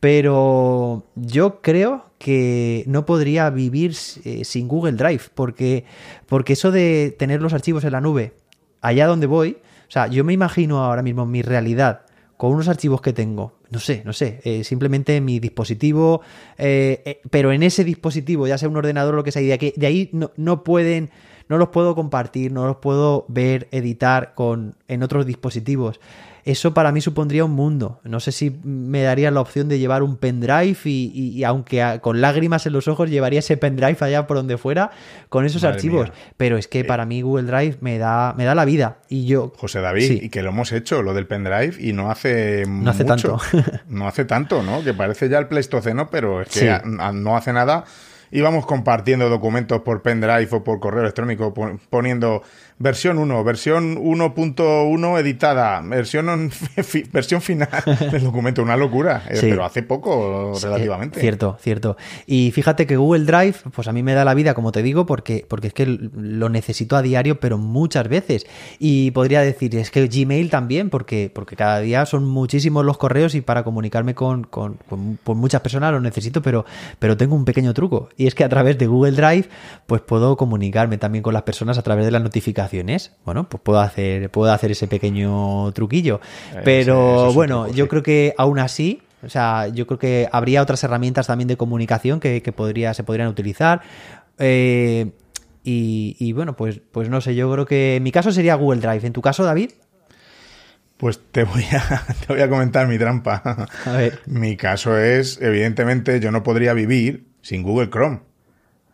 A: Pero yo creo que no podría vivir eh, sin Google Drive, porque, porque eso de tener los archivos en la nube, allá donde voy, o sea, yo me imagino ahora mismo mi realidad con unos archivos que tengo no sé, no sé, eh, simplemente mi dispositivo, eh, eh, pero en ese dispositivo, ya sea un ordenador o lo que sea, y de, aquí, de ahí no, no pueden no los puedo compartir, no los puedo ver, editar con, en otros dispositivos. Eso para mí supondría un mundo. No sé si me daría la opción de llevar un pendrive y, aunque con lágrimas en los ojos llevaría ese pendrive allá por donde fuera con esos archivos. Pero es que eh, para mí Google Drive me da, me da la vida. Y yo.
B: José David, y que lo hemos hecho, lo del pendrive, y no hace.
A: No hace tanto.
B: no hace tanto, ¿no? Que parece ya el Pleistoceno, pero es que no hace nada íbamos compartiendo documentos por pendrive o por correo electrónico poniendo versión 1, versión 1.1 editada, versión, versión final del documento, una locura, eh, pero hace poco relativamente.
A: cierto, cierto. Y fíjate que Google Drive, pues a mí me da la vida, como te digo, porque, porque es que lo necesito a diario, pero muchas veces. Y podría decir, es que Gmail también, porque, porque cada día son muchísimos los correos y para comunicarme con, con, muchas personas lo necesito, pero, pero tengo un pequeño truco. Y es que a través de Google Drive, pues puedo comunicarme también con las personas a través de las notificaciones bueno, pues puedo hacer, puedo hacer ese pequeño truquillo. Pero bueno, yo creo que aún así, o sea, yo creo que habría otras herramientas también de comunicación que, podría, se podrían utilizar. Eh, y, bueno, pues, pues no sé, yo creo que en mi caso sería Google Drive. ¿En tu caso, David?
B: Pues te voy a, te voy a comentar mi trampa. A ver. Mi caso es, evidentemente, yo no podría vivir sin Google Chrome.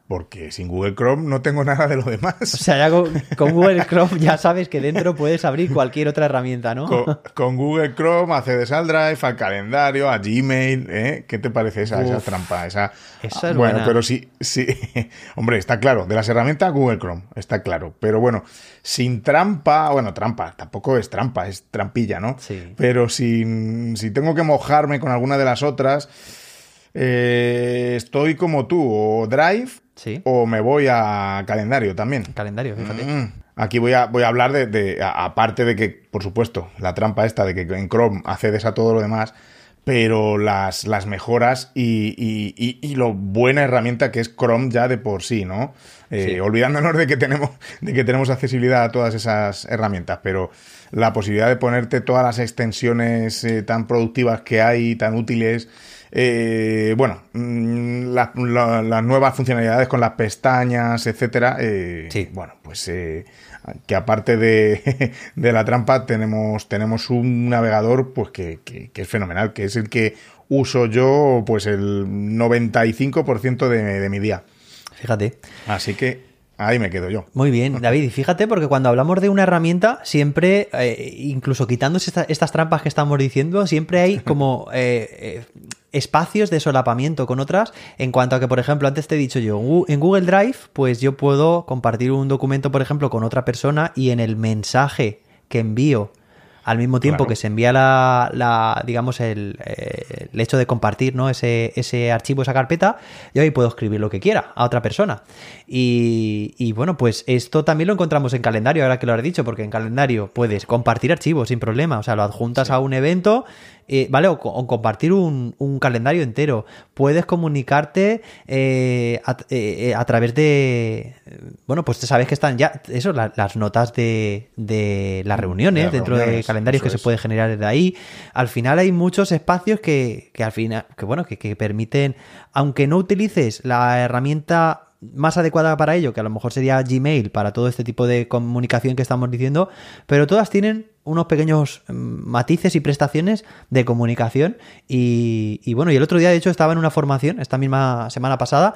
B: Porque sin Google Chrome no tengo nada de lo demás. O
A: sea, ya con, Google Chrome ya sabes que dentro puedes abrir cualquier otra herramienta, ¿no?
B: Con, Google Chrome accedes al Drive, al calendario, a Gmail. ¿eh? ¿Qué te parece esa, esa trampa? Esa,
A: esa es
B: bueno, pero sí, sí. Hombre, está claro. De las herramientas, Google Chrome, está claro. Pero bueno, sin trampa, bueno, trampa, tampoco es trampa, es trampilla, ¿no?
A: Sí.
B: Pero sin, si tengo que mojarme con alguna de las otras, eh, estoy como tú, o Drive o me voy a calendario también.
A: Calendario, fíjate. Mm.
B: Aquí voy a, voy a hablar de, aparte de que, por supuesto, la trampa esta de que en Chrome accedes a todo lo demás, pero las, las mejoras y, y, lo buena herramienta que es Chrome ya de por sí, ¿no? Eh, olvidándonos de que, tenemos, de que tenemos accesibilidad a todas esas herramientas, pero la posibilidad de ponerte todas las extensiones eh, tan productivas que hay, tan útiles, eh, bueno, mm, las nuevas funcionalidades con las pestañas, etcétera. Eh,
A: sí.
B: Bueno, pues eh, que aparte de, de, la trampa tenemos, tenemos un navegador pues que, que, es fenomenal, que es el que uso yo pues el 95% de, de mi día.
A: Fíjate.
B: Así que Ahí me quedo yo.
A: Muy bien, David. Y fíjate, porque cuando hablamos de una herramienta, siempre, eh, incluso quitándose estas trampas que estamos diciendo, siempre hay como eh, eh, espacios de solapamiento con otras. En cuanto a que, por ejemplo, antes te he dicho yo, en Google Drive, pues yo puedo compartir un documento, por ejemplo, con otra persona y en el mensaje que envío al mismo tiempo que se envía la, digamos, el, eh, el, hecho de compartir ¿no? ese, ese archivo, esa carpeta, yo ahí puedo escribir lo que quiera a otra persona. Y, y, bueno, pues esto también lo encontramos en calendario, ahora que lo has dicho, porque en calendario puedes compartir archivos sin problema, o sea, lo adjuntas a un evento eh, ¿vale? O, compartir un, calendario entero. Puedes comunicarte eh, eh, a, través de. Bueno, pues sabes que están ya. Eso, las notas de, de las reuniones dentro de calendarios que se puede generar desde ahí. Al final hay muchos espacios que, que al final. que bueno, que, que permiten. Aunque no utilices la herramienta más adecuada para ello, que a lo mejor sería Gmail para todo este tipo de comunicación que estamos diciendo, pero todas tienen unos pequeños mm, matices y prestaciones de comunicación. Y, bueno, y el otro día, de hecho, estaba en una formación, esta misma semana pasada,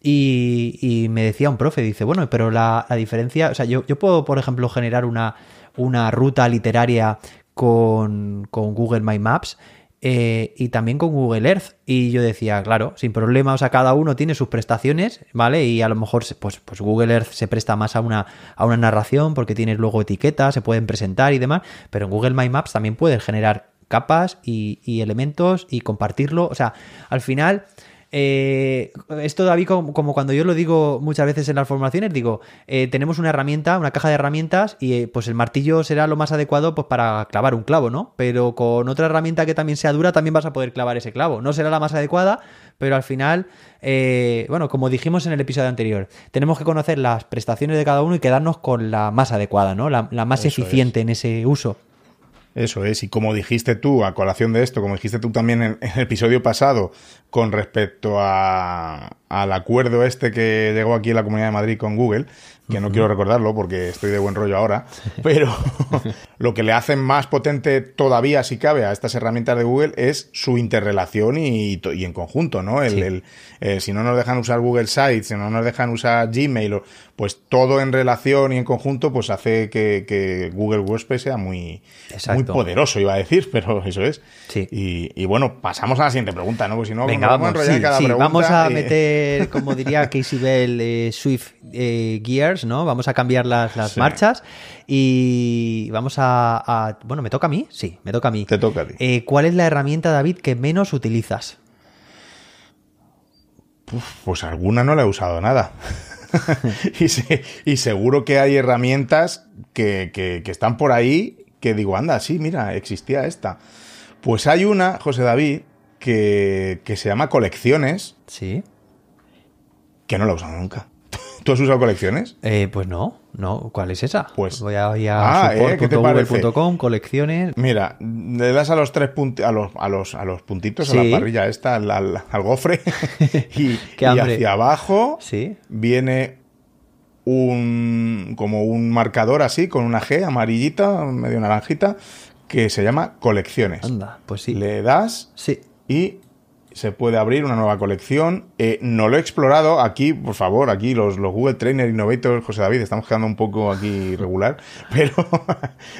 A: y, me decía un profe, dice, bueno, pero la, diferencia, o sea, yo, yo, puedo, por ejemplo, generar una, una ruta literaria con, con Google My Maps eh, y también con Google Earth. Y yo decía, claro, sin problema, o sea, cada uno tiene sus prestaciones, ¿vale? Y a lo mejor pues, pues Google Earth se presta más a una, a una narración porque tienes luego etiquetas, se pueden presentar y demás, pero en Google My Maps también puedes generar capas y, y elementos y compartirlo. O sea, al final eh, esto, David, como, cuando yo lo digo muchas veces en las formaciones, digo, eh, tenemos una herramienta, una caja de herramientas, y eh, pues el martillo será lo más adecuado pues, para clavar un clavo, ¿no? Pero con otra herramienta que también sea dura, también vas a poder clavar ese clavo. No será la más adecuada, pero al final, bueno, como dijimos en el episodio anterior, tenemos que conocer las prestaciones de cada uno y quedarnos con la más adecuada, ¿no? La, más eficiente en ese uso.
B: Eso es, y como dijiste tú, a colación de esto, como dijiste tú también en, en el episodio pasado, con respecto a, al acuerdo este que llegó aquí en la Comunidad de Madrid con Google, que no quiero recordarlo porque estoy de buen rollo ahora, pero lo que le hace más potente todavía, si cabe, a estas herramientas de Google es su interrelación y, y en conjunto, ¿no? El,
A: Sí.
B: el, eh, si no nos dejan usar Google Sites, si no nos dejan usar Gmail, pues todo en relación y en conjunto, pues hace que, que Google Workspace sea muy,
A: Exacto.
B: muy poderoso, iba a decir, pero eso es.
A: Sí.
B: Y, y bueno, pasamos a la siguiente pregunta, ¿no? Porque si no,
A: Venga, vamos,
B: a enrollar
A: sí,
B: en cada
A: sí,
B: pregunta
A: vamos a
B: y-
A: meter, como diría Casey Bell, eh, Swift eh, Gears, ¿no? Vamos a cambiar las, las
B: Sí.
A: marchas y vamos a, a- Bueno, ¿me toca a mí? Sí, me toca a mí.
B: Te toca a ti.
A: Eh, ¿Cuál es la herramienta, David, que menos utilizas?
B: Pues alguna no la he usado nada. y, se- y seguro que hay herramientas que, que- que están por ahí que digo, anda, sí, mira, existía esta. Pues hay una, José David, que, que se llama Colecciones,
A: Sí.
B: que no la he usado nunca. ¿Tú has usado colecciones?
A: Eh, pues no, no. ¿Cuál es esa?
B: Pues-
A: voy a ir a
B: Ah, ¿eh? ¿Qué te
A: support.google.com, colecciones.
B: Mira, le das a los tres a los, a los, a los puntitos, a la parrilla esta, al, al- al gofre, y, y hacia abajo
A: Sí.
B: viene un como un marcador así, con una G amarillita, medio naranjita, que se llama colecciones.
A: Anda, pues sí.
B: Le das
A: Sí.
B: Y se puede abrir una nueva colección. Eh, no lo he explorado aquí, por favor, aquí los, los Google Trainer Innovators, José David, estamos quedando un poco aquí regular, pero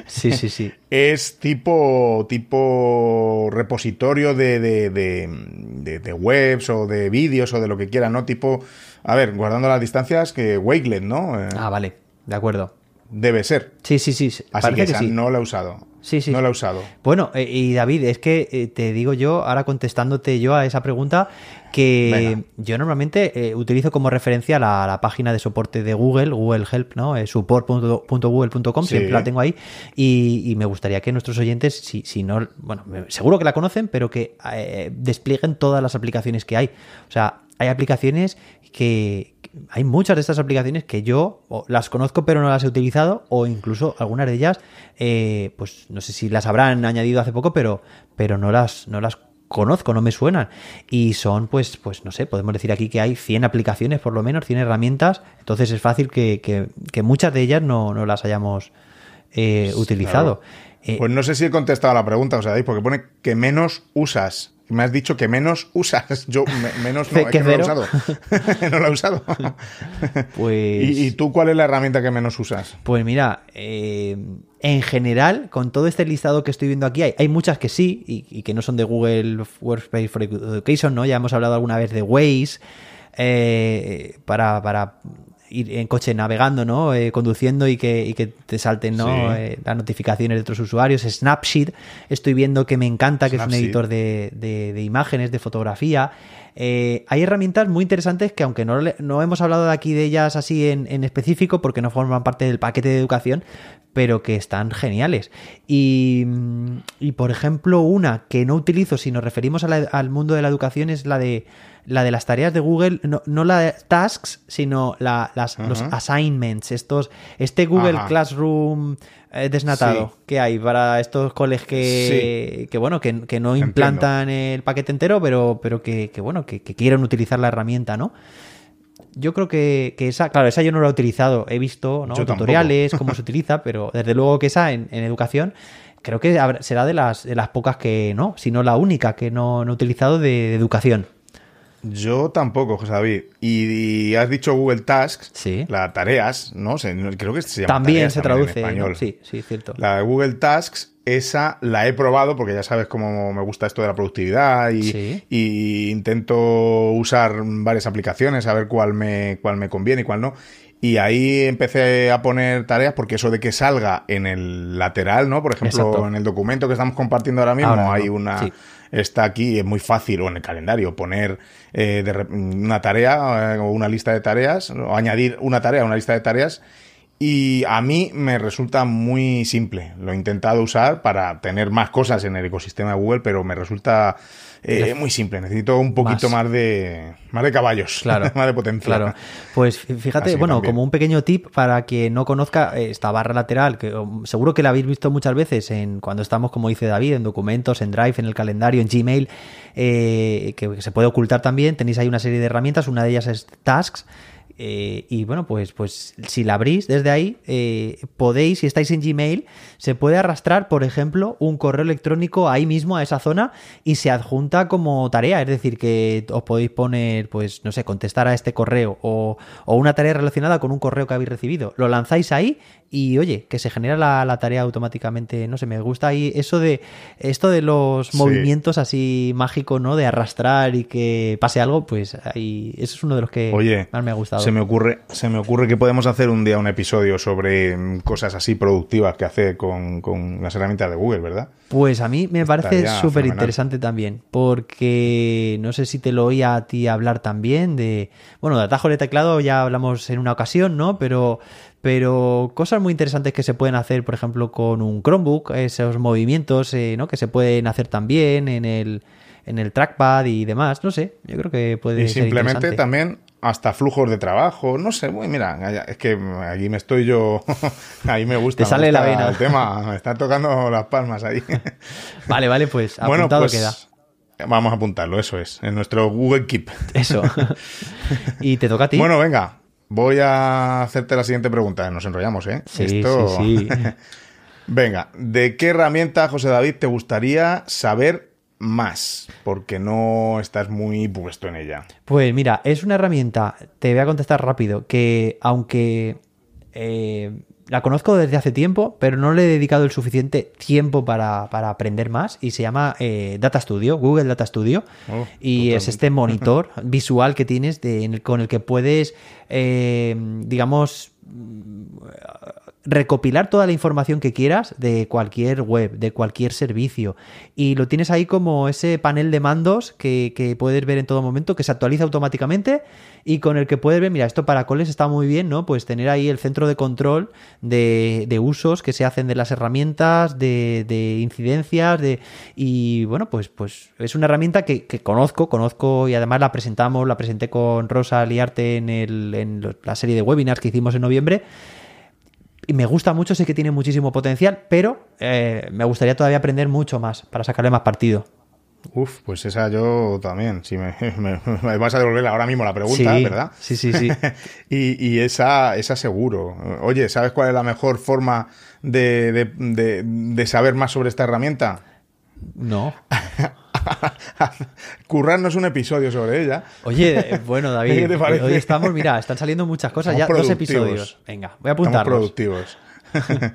A: Sí, sí, sí.
B: es tipo, tipo repositorio de, de, de, webs o de vídeos o de lo que quiera, ¿no? Tipo, a ver, guardando las distancias, que Wakelet, ¿no? Eh,
A: Ah, vale. De acuerdo.
B: Debe ser.
A: Sí, sí, sí. sí.
B: Así que,
A: que
B: esa
A: sí.
B: no la he usado.
A: Sí, sí.
B: No la he usado.
A: Bueno, eh, y David, es que eh, te digo yo, ahora contestándote yo a esa pregunta, que
B: Venga.
A: yo normalmente eh, utilizo como referencia la, la página de soporte de Google, Google Help, ¿no? Support.google.com,
B: Sí.
A: siempre la tengo ahí, y, y me gustaría que nuestros oyentes, si, si no, bueno, seguro que la conocen, pero que desplieguen todas las aplicaciones que hay. O sea, hay aplicaciones que- hay muchas de estas aplicaciones que yo las conozco pero no las he utilizado o incluso algunas de ellas eh, pues no sé si las habrán añadido hace poco pero pero no las no las conozco no me suenan. Y son pues pues no sé podemos decir aquí que hay 100 aplicaciones por lo menos 100 herramientas. Entonces es fácil que, que- que muchas de ellas no, no las hayamos eh, utilizado. Eh,
B: Pues no sé si he contestado a la pregunta, o sea, porque pone que menos usas. Me has dicho que menos usas. Yo me- menos no, es
A: ¿Que
B: que no la he usado. no la he usado.
A: pues
B: ¿Y, y tú cuál es la herramienta que menos usas?
A: Pues mira, eh, en general, con todo este listado que estoy viendo aquí, hay, hay muchas que sí y, y que no son de Google Workspace for Education, ¿no? Ya hemos hablado alguna vez de Waze, eh, para, para ir en coche navegando, ¿no? Eh, conduciendo y que, y que te salten, ¿no?
B: Sí.
A: Eh, las notificaciones de otros usuarios. Snapseed, estoy viendo que me encanta, que es un editor de, de- de imágenes, de fotografía. Eh, hay herramientas muy interesantes que aunque no, no hemos hablado de aquí de ellas así en, en específico porque no forman parte del paquete de educación, pero que están geniales. Y, y, por ejemplo, una que no utilizo si nos referimos la- al mundo de la educación es la de la de las tareas de Google, no, no la de tasks, sino la- las, los assignments, estos, este Google
B: Ajá.
A: Classroom eh, desnatado
B: Sí.
A: que hay para estos coles que, que bueno, que, que no
B: Entiendo.
A: implantan el paquete entero, pero, pero que, que, bueno, que, que quieren utilizar la herramienta, ¿no? Yo creo que, que esa, claro, esa yo no la he utilizado. He visto ¿no? Tutoriales, cómo se utiliza, pero desde luego que esa en, en educación creo que será de las, de las pocas que no, si no la única que no, no he utilizado de, de educación.
B: Yo tampoco, José David. Y, y has dicho Google Tasks,
A: Sí.
B: la tareas, ¿no? Se- creo que se llama
A: También
B: tareas
A: se
B: también en
A: traduce. ¿no?
B: español.
A: Sí, sí, cierto.
B: La de Google Tasks, esa la he probado porque ya sabes cómo me gusta esto de la productividad y,
A: Sí.
B: y intento usar varias aplicaciones a ver cuál me, cuál me conviene y cuál no. Y ahí empecé a poner tareas porque eso de que salga en el lateral, ¿no? Por ejemplo,
A: Exacto.
B: en el documento que estamos compartiendo ahora mismo
A: Ahora,
B: hay una...
A: Sí.
B: Está aquí, es muy fácil, o en el calendario, poner eh, de una tarea eh, o una lista de tareas, o añadir una tarea a una lista de tareas Y a mí me resulta muy simple. Lo he intentado usar para tener más cosas en el ecosistema de Google, pero me resulta eh, muy simple. Necesito un poquito más, de más de caballos,
A: claro,
B: más de potencia.
A: Claro. Pues fíjate, bueno, como un pequeño tip para quien no conozca eh, esta barra lateral, que um, seguro que la habéis visto muchas veces en cuando estamos, como dice David, en documentos, en Drive, en el calendario, en Gmail, eh, que se puede ocultar también. Tenéis ahí una serie de herramientas. Una de ellas es Tasks eh, y bueno, pues, pues si la abrís desde ahí, eh, podéis, si estáis en Gmail, se puede arrastrar, por ejemplo, un correo electrónico ahí mismo a esa zona y se adjunta como tarea. Es decir, que os podéis poner, pues, no sé, contestar a este correo o, o una tarea relacionada con un correo que habéis recibido. Lo lanzáis ahí y oye, que se genera la, tarea automáticamente. No sé, me gusta ahí eso de esto de los movimientos así mágicos, ¿no? De arrastrar y que pase algo, pues ahí eso es uno de los que más me ha gustado.
B: Se me ocurre, se me ocurre que podemos hacer un día un episodio sobre mm, cosas así productivas que hace con, las herramientas de Google, ¿verdad?
A: Pues a mí me parece súper interesante también, porque no sé si te lo oía a ti hablar también de, bueno, de atajo de teclado ya hablamos en una ocasión, ¿no? Pero pero cosas muy interesantes que se pueden hacer, por ejemplo, con un Chromebook, esos movimientos eh, ¿no? que se pueden hacer también en el, en el trackpad y demás, no sé, yo creo que puede
B: y simplemente también hasta flujos de trabajo, no sé, mira, es que allí me estoy yo, ahí me gusta.
A: Te sale la vena.
B: El tema, me está tocando las palmas ahí.
A: Vale, vale, pues apuntado pues, queda.
B: Vamos a apuntarlo, eso es, en nuestro Google Keep.
A: Eso. y te toca a ti.
B: Bueno, venga, Voy a hacerte la siguiente pregunta. Nos enrollamos, ¿eh?
A: Sí, sí, sí.
B: Venga, ¿de qué herramienta, José David, te gustaría saber más? Porque no estás muy puesto en ella.
A: Pues mira, es una herramienta, te voy a contestar rápido, que aunque eh, la conozco desde hace tiempo, pero no le he dedicado el suficiente tiempo para, aprender más. Y se llama eh, Data Studio, Google Data Studio. Oh, y es este monitor visual que tienes con el que puedes, eh, digamos, recopilar toda la información que quieras de cualquier web, de cualquier servicio. Y lo tienes ahí como ese panel de mandos que, puedes ver en todo momento, que se actualiza automáticamente y con el que puedes ver, mira, esto para coles está muy bien, ¿no? Pues tener ahí el centro de control de, de usos que se hacen de las herramientas, de, de, incidencias, de... Y bueno, pues, pues es una herramienta que, conozco, conozco y además la presentamos, la presenté con Rosa Liarte en, el, en la serie de webinars que hicimos en noviembre me gusta mucho, sé que tiene muchísimo potencial, pero eh, me gustaría todavía aprender mucho más para sacarle más partido.
B: Uf, pues esa yo también. Si me, vas a devolver ahora mismo la pregunta, ¿verdad?
A: Sí, sí, sí.
B: y, esa, esa seguro. Oye, ¿sabes cuál es la mejor forma de, de saber más sobre esta herramienta?
A: No.
B: currarnos un episodio sobre ella.
A: Oye, bueno, David, hoy estamos, mira, están saliendo muchas cosas, ya dos episodios. Venga, voy a apuntarlos.
B: productivos.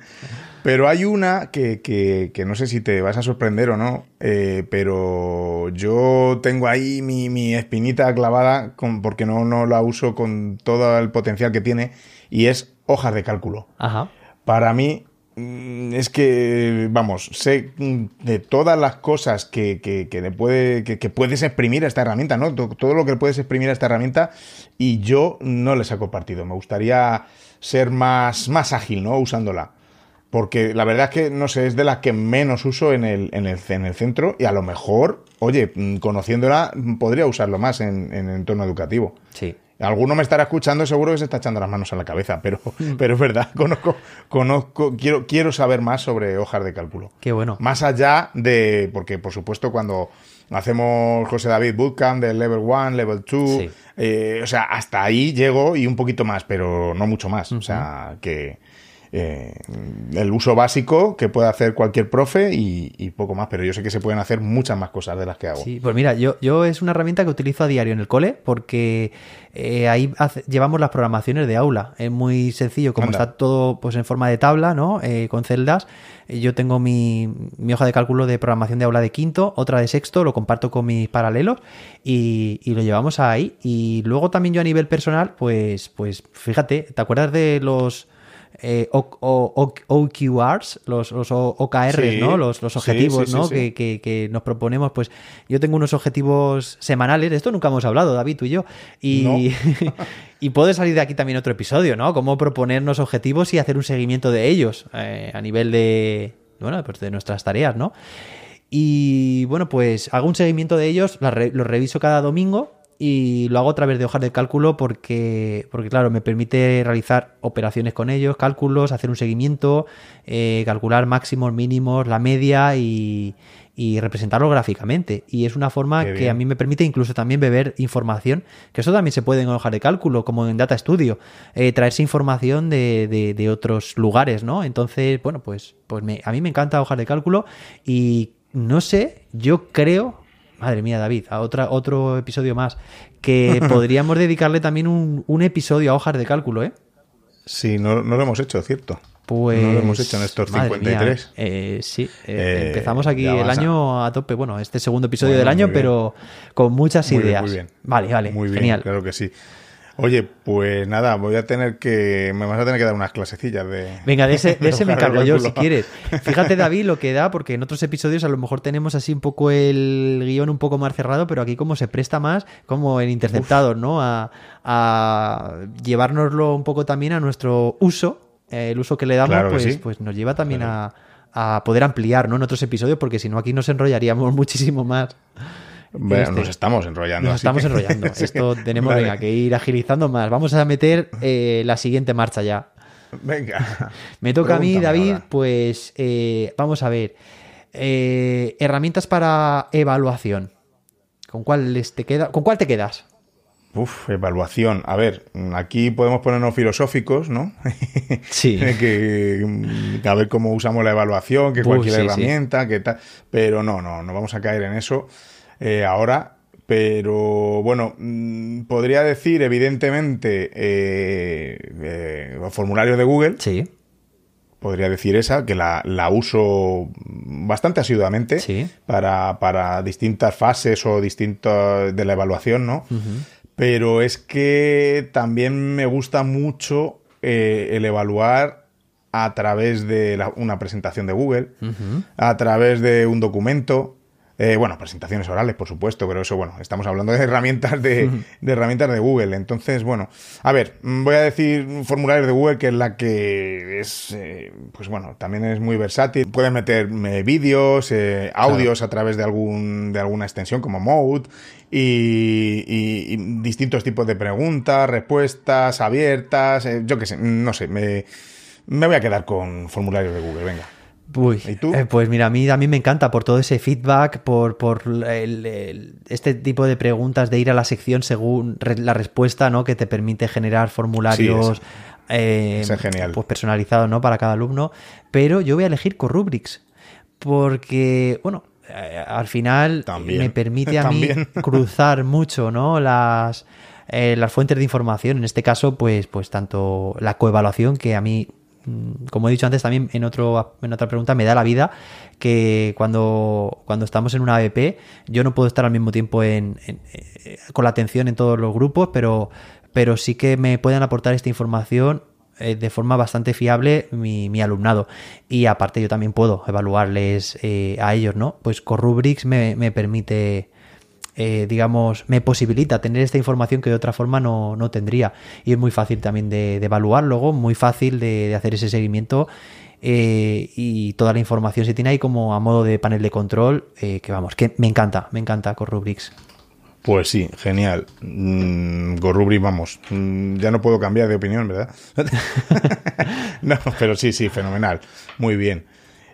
B: pero hay una que, no sé si te vas a sorprender o no, eh, pero yo tengo ahí mi, espinita clavada con, porque no, no la uso con todo el potencial que tiene y es hojas de cálculo.
A: Ajá.
B: Para mí es que, vamos, sé de todas las cosas que, que, le puede, que, puedes exprimir a esta herramienta, ¿no? Todo lo que puedes exprimir a esta herramienta y yo no le saco partido. Me gustaría ser más, más ágil, ¿no? Usándola. Porque la verdad es que, no sé, es de las que menos uso en el, en el, en el centro y a lo mejor, oye, mm, conociéndola, podría usarlo más en, en el entorno educativo.
A: Sí.
B: Alguno me estará escuchando, seguro que se está echando las manos a la cabeza, pero, mm. pero es verdad, conozco, conozco, quiero, quiero saber más sobre hojas de cálculo.
A: Qué bueno.
B: Más allá de, porque por supuesto cuando hacemos José David Bootcamp del level 1, level 2, eh, o sea, hasta ahí llego y un poquito más, pero no mucho más. O sea, que, eh, el uso básico que puede hacer cualquier profe y, poco más, pero yo sé que se pueden hacer muchas más cosas de las que hago.
A: Sí, pues mira, yo, yo es una herramienta que utilizo a diario en el cole porque eh, ahí llevamos las programaciones de aula. Es muy sencillo, como está todo pues en forma de tabla, ¿no? Eh, con celdas. Yo tengo mi, hoja de cálculo de programación de aula de quinto, otra de sexto, lo comparto con mis paralelos y, y lo llevamos ahí. Y luego también yo a nivel personal, pues, pues fíjate, ¿te acuerdas de los eh, o- o- o- OQRs, los, OKRs,
B: Sí,
A: ¿no? Los, objetivos,
B: sí, sí,
A: ¿no? Que, que- que nos proponemos. Pues yo tengo unos objetivos semanales, de esto nunca hemos hablado, David, tú y yo. Y, y puede salir de aquí también otro episodio, ¿no? Cómo proponernos objetivos y hacer un seguimiento de ellos eh, a nivel de, bueno, pues de nuestras tareas, ¿no? Y bueno, pues hago un seguimiento de ellos, los reviso cada domingo y lo hago a través de hojas de cálculo porque, porque claro, me permite realizar operaciones con ellos, cálculos, hacer un seguimiento, eh, calcular máximos, mínimos, la media y, y representarlo gráficamente. Y es una forma
B: Qué
A: que
B: bien.
A: a mí me permite incluso también beber información, que eso también se puede en hojas de cálculo, como en Data Studio, eh, traerse información de, de- de otros lugares, ¿no? Entonces, bueno, pues, pues me- a mí me encanta hojas de cálculo y no sé, yo creo, madre mía, David, a otra, otro episodio más, que podríamos dedicarle también un, un episodio a hojas de cálculo, ¿eh?
B: Sí, no, no lo hemos hecho, cierto.
A: Pues.
B: No lo hemos hecho en estos
A: madre
B: 53.
A: mía, eh, sí, eh,
B: Eh,
A: empezamos aquí el año a tope. Bueno, este segundo episodio
B: Bueno,
A: del año, pero con muchas
B: Muy bien,
A: ideas.
B: muy bien.
A: Vale, vale,
B: Muy bien,
A: genial.
B: claro que sí. Oye, pues nada, voy a tener que. Me vas a tener que dar unas clasecillas de.
A: Venga, de ese, de ese me encargo yo, si quieres. Fíjate, David, lo que da, porque en otros episodios a lo mejor tenemos así un poco el guion un poco más cerrado, pero aquí como se presta más, como en Interceptados, ¿no? A, a llevárnoslo un poco también a nuestro uso, eh, el uso que le damos,
B: Claro que
A: pues,
B: sí.
A: pues nos lleva también a, a poder ampliar, ¿no? En otros episodios, porque si no aquí nos enrollaríamos muchísimo más.
B: Bueno,
A: Este.
B: nos estamos enrollando.
A: Nos estamos
B: que-
A: enrollando. Esto tenemos
B: Vale.
A: venga, que ir agilizando más. Vamos a meter eh, la siguiente marcha ya.
B: Venga.
A: Me toca a mí, David,
B: ahora.
A: pues eh, vamos a ver. Eh, herramientas para evaluación. ¿Con cuál te queda? ¿Con cuál te quedas?
B: Uf, evaluación. A ver, aquí podemos ponernos filosóficos, ¿no?
A: Sí.
B: que, mm, a ver cómo usamos la evaluación, que
A: Uf,
B: cualquier
A: sí, sí.
B: herramienta, que tal. Pero no, no, no vamos a caer en eso eh, ahora. Pero bueno, mm, podría decir, evidentemente, eh, eh, formularios de Google.
A: Sí,
B: podría decir esa, que la, la uso bastante asiduamente
A: Sí.
B: para, para distintas fases o distintos de la evaluación, ¿no? Pero es que también me gusta mucho eh, el evaluar a través de la- una presentación de Google, a través de un documento. Eh, bueno, presentaciones orales, por supuesto, pero eso, bueno, estamos hablando de herramientas de, de herramientas de Google. Entonces, bueno, a ver, mm, voy a decir formularios de Google, que es la que es, eh, pues bueno, también es muy versátil. Puedes meter vídeos, eh, audios a través de algún de alguna extensión como Mode y, y- y distintos tipos de preguntas, respuestas abiertas, yo qué sé, no sé, me, me voy a quedar con formularios de Google, venga.
A: Uy,
B: ¿Y tú?
A: eh, pues mira, a mí también me encanta por todo ese feedback, por, por el- el- este tipo de preguntas de ir a la sección según re- la respuesta, ¿no? Que te permite generar formularios
B: Sí,
A: eh,
B: es
A: pues personalizados, ¿no? Para cada alumno. Pero yo voy a elegir Corrubrics. Porque, bueno, eh, al final
B: También.
A: me permite a mí cruzar mucho, ¿no? Las, las fuentes de información. En este caso, pues, pues tanto la coevaluación, que a mí, como he dicho antes también en, otro, en otra pregunta, me da la vida que cuando, cuando estamos en una ABP, yo no puedo estar al mismo tiempo en, eh, con la atención en todos los grupos, pero, pero sí que me pueden aportar esta información eh, de forma bastante fiable mi, mi alumnado. Y aparte yo también puedo evaluarles eh, a ellos, ¿no? Pues Corrubrics me, me permite, eh, digamos, me posibilita tener esta información que de otra forma no, no tendría. Y es muy fácil también de, de evaluar luego, muy fácil de, de hacer ese seguimiento. eh, y toda la información se tiene ahí como a modo de panel de control, eh, que vamos, que me encanta, me encanta Corrubrics.
B: Pues sí, genial. Mm, vamos. mm, ya no puedo cambiar de opinión, ¿verdad? no, pero sí, sí, fenomenal. Muy bien.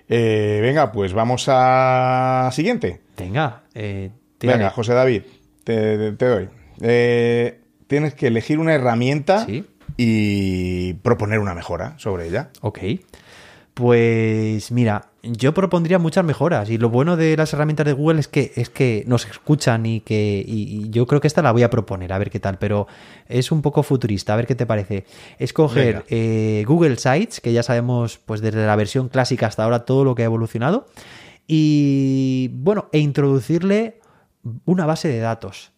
B: Eh, venga, pues vamos a siguiente.
A: Venga, eh, tírale.
B: Venga, José David, te, te doy. Eh, tienes que elegir una herramienta
A: Sí.
B: y proponer una mejora sobre ella.
A: Ok. Pues mira, yo propondría muchas mejoras y lo bueno de las herramientas de Google es que es que nos escuchan y que y, y yo creo que esta la voy a proponer a ver qué tal, pero es un poco futurista, a ver qué te parece. Escoger eh, Google Sites, que ya sabemos pues desde la versión clásica hasta ahora todo lo que ha evolucionado y bueno, e introducirle una base de datos.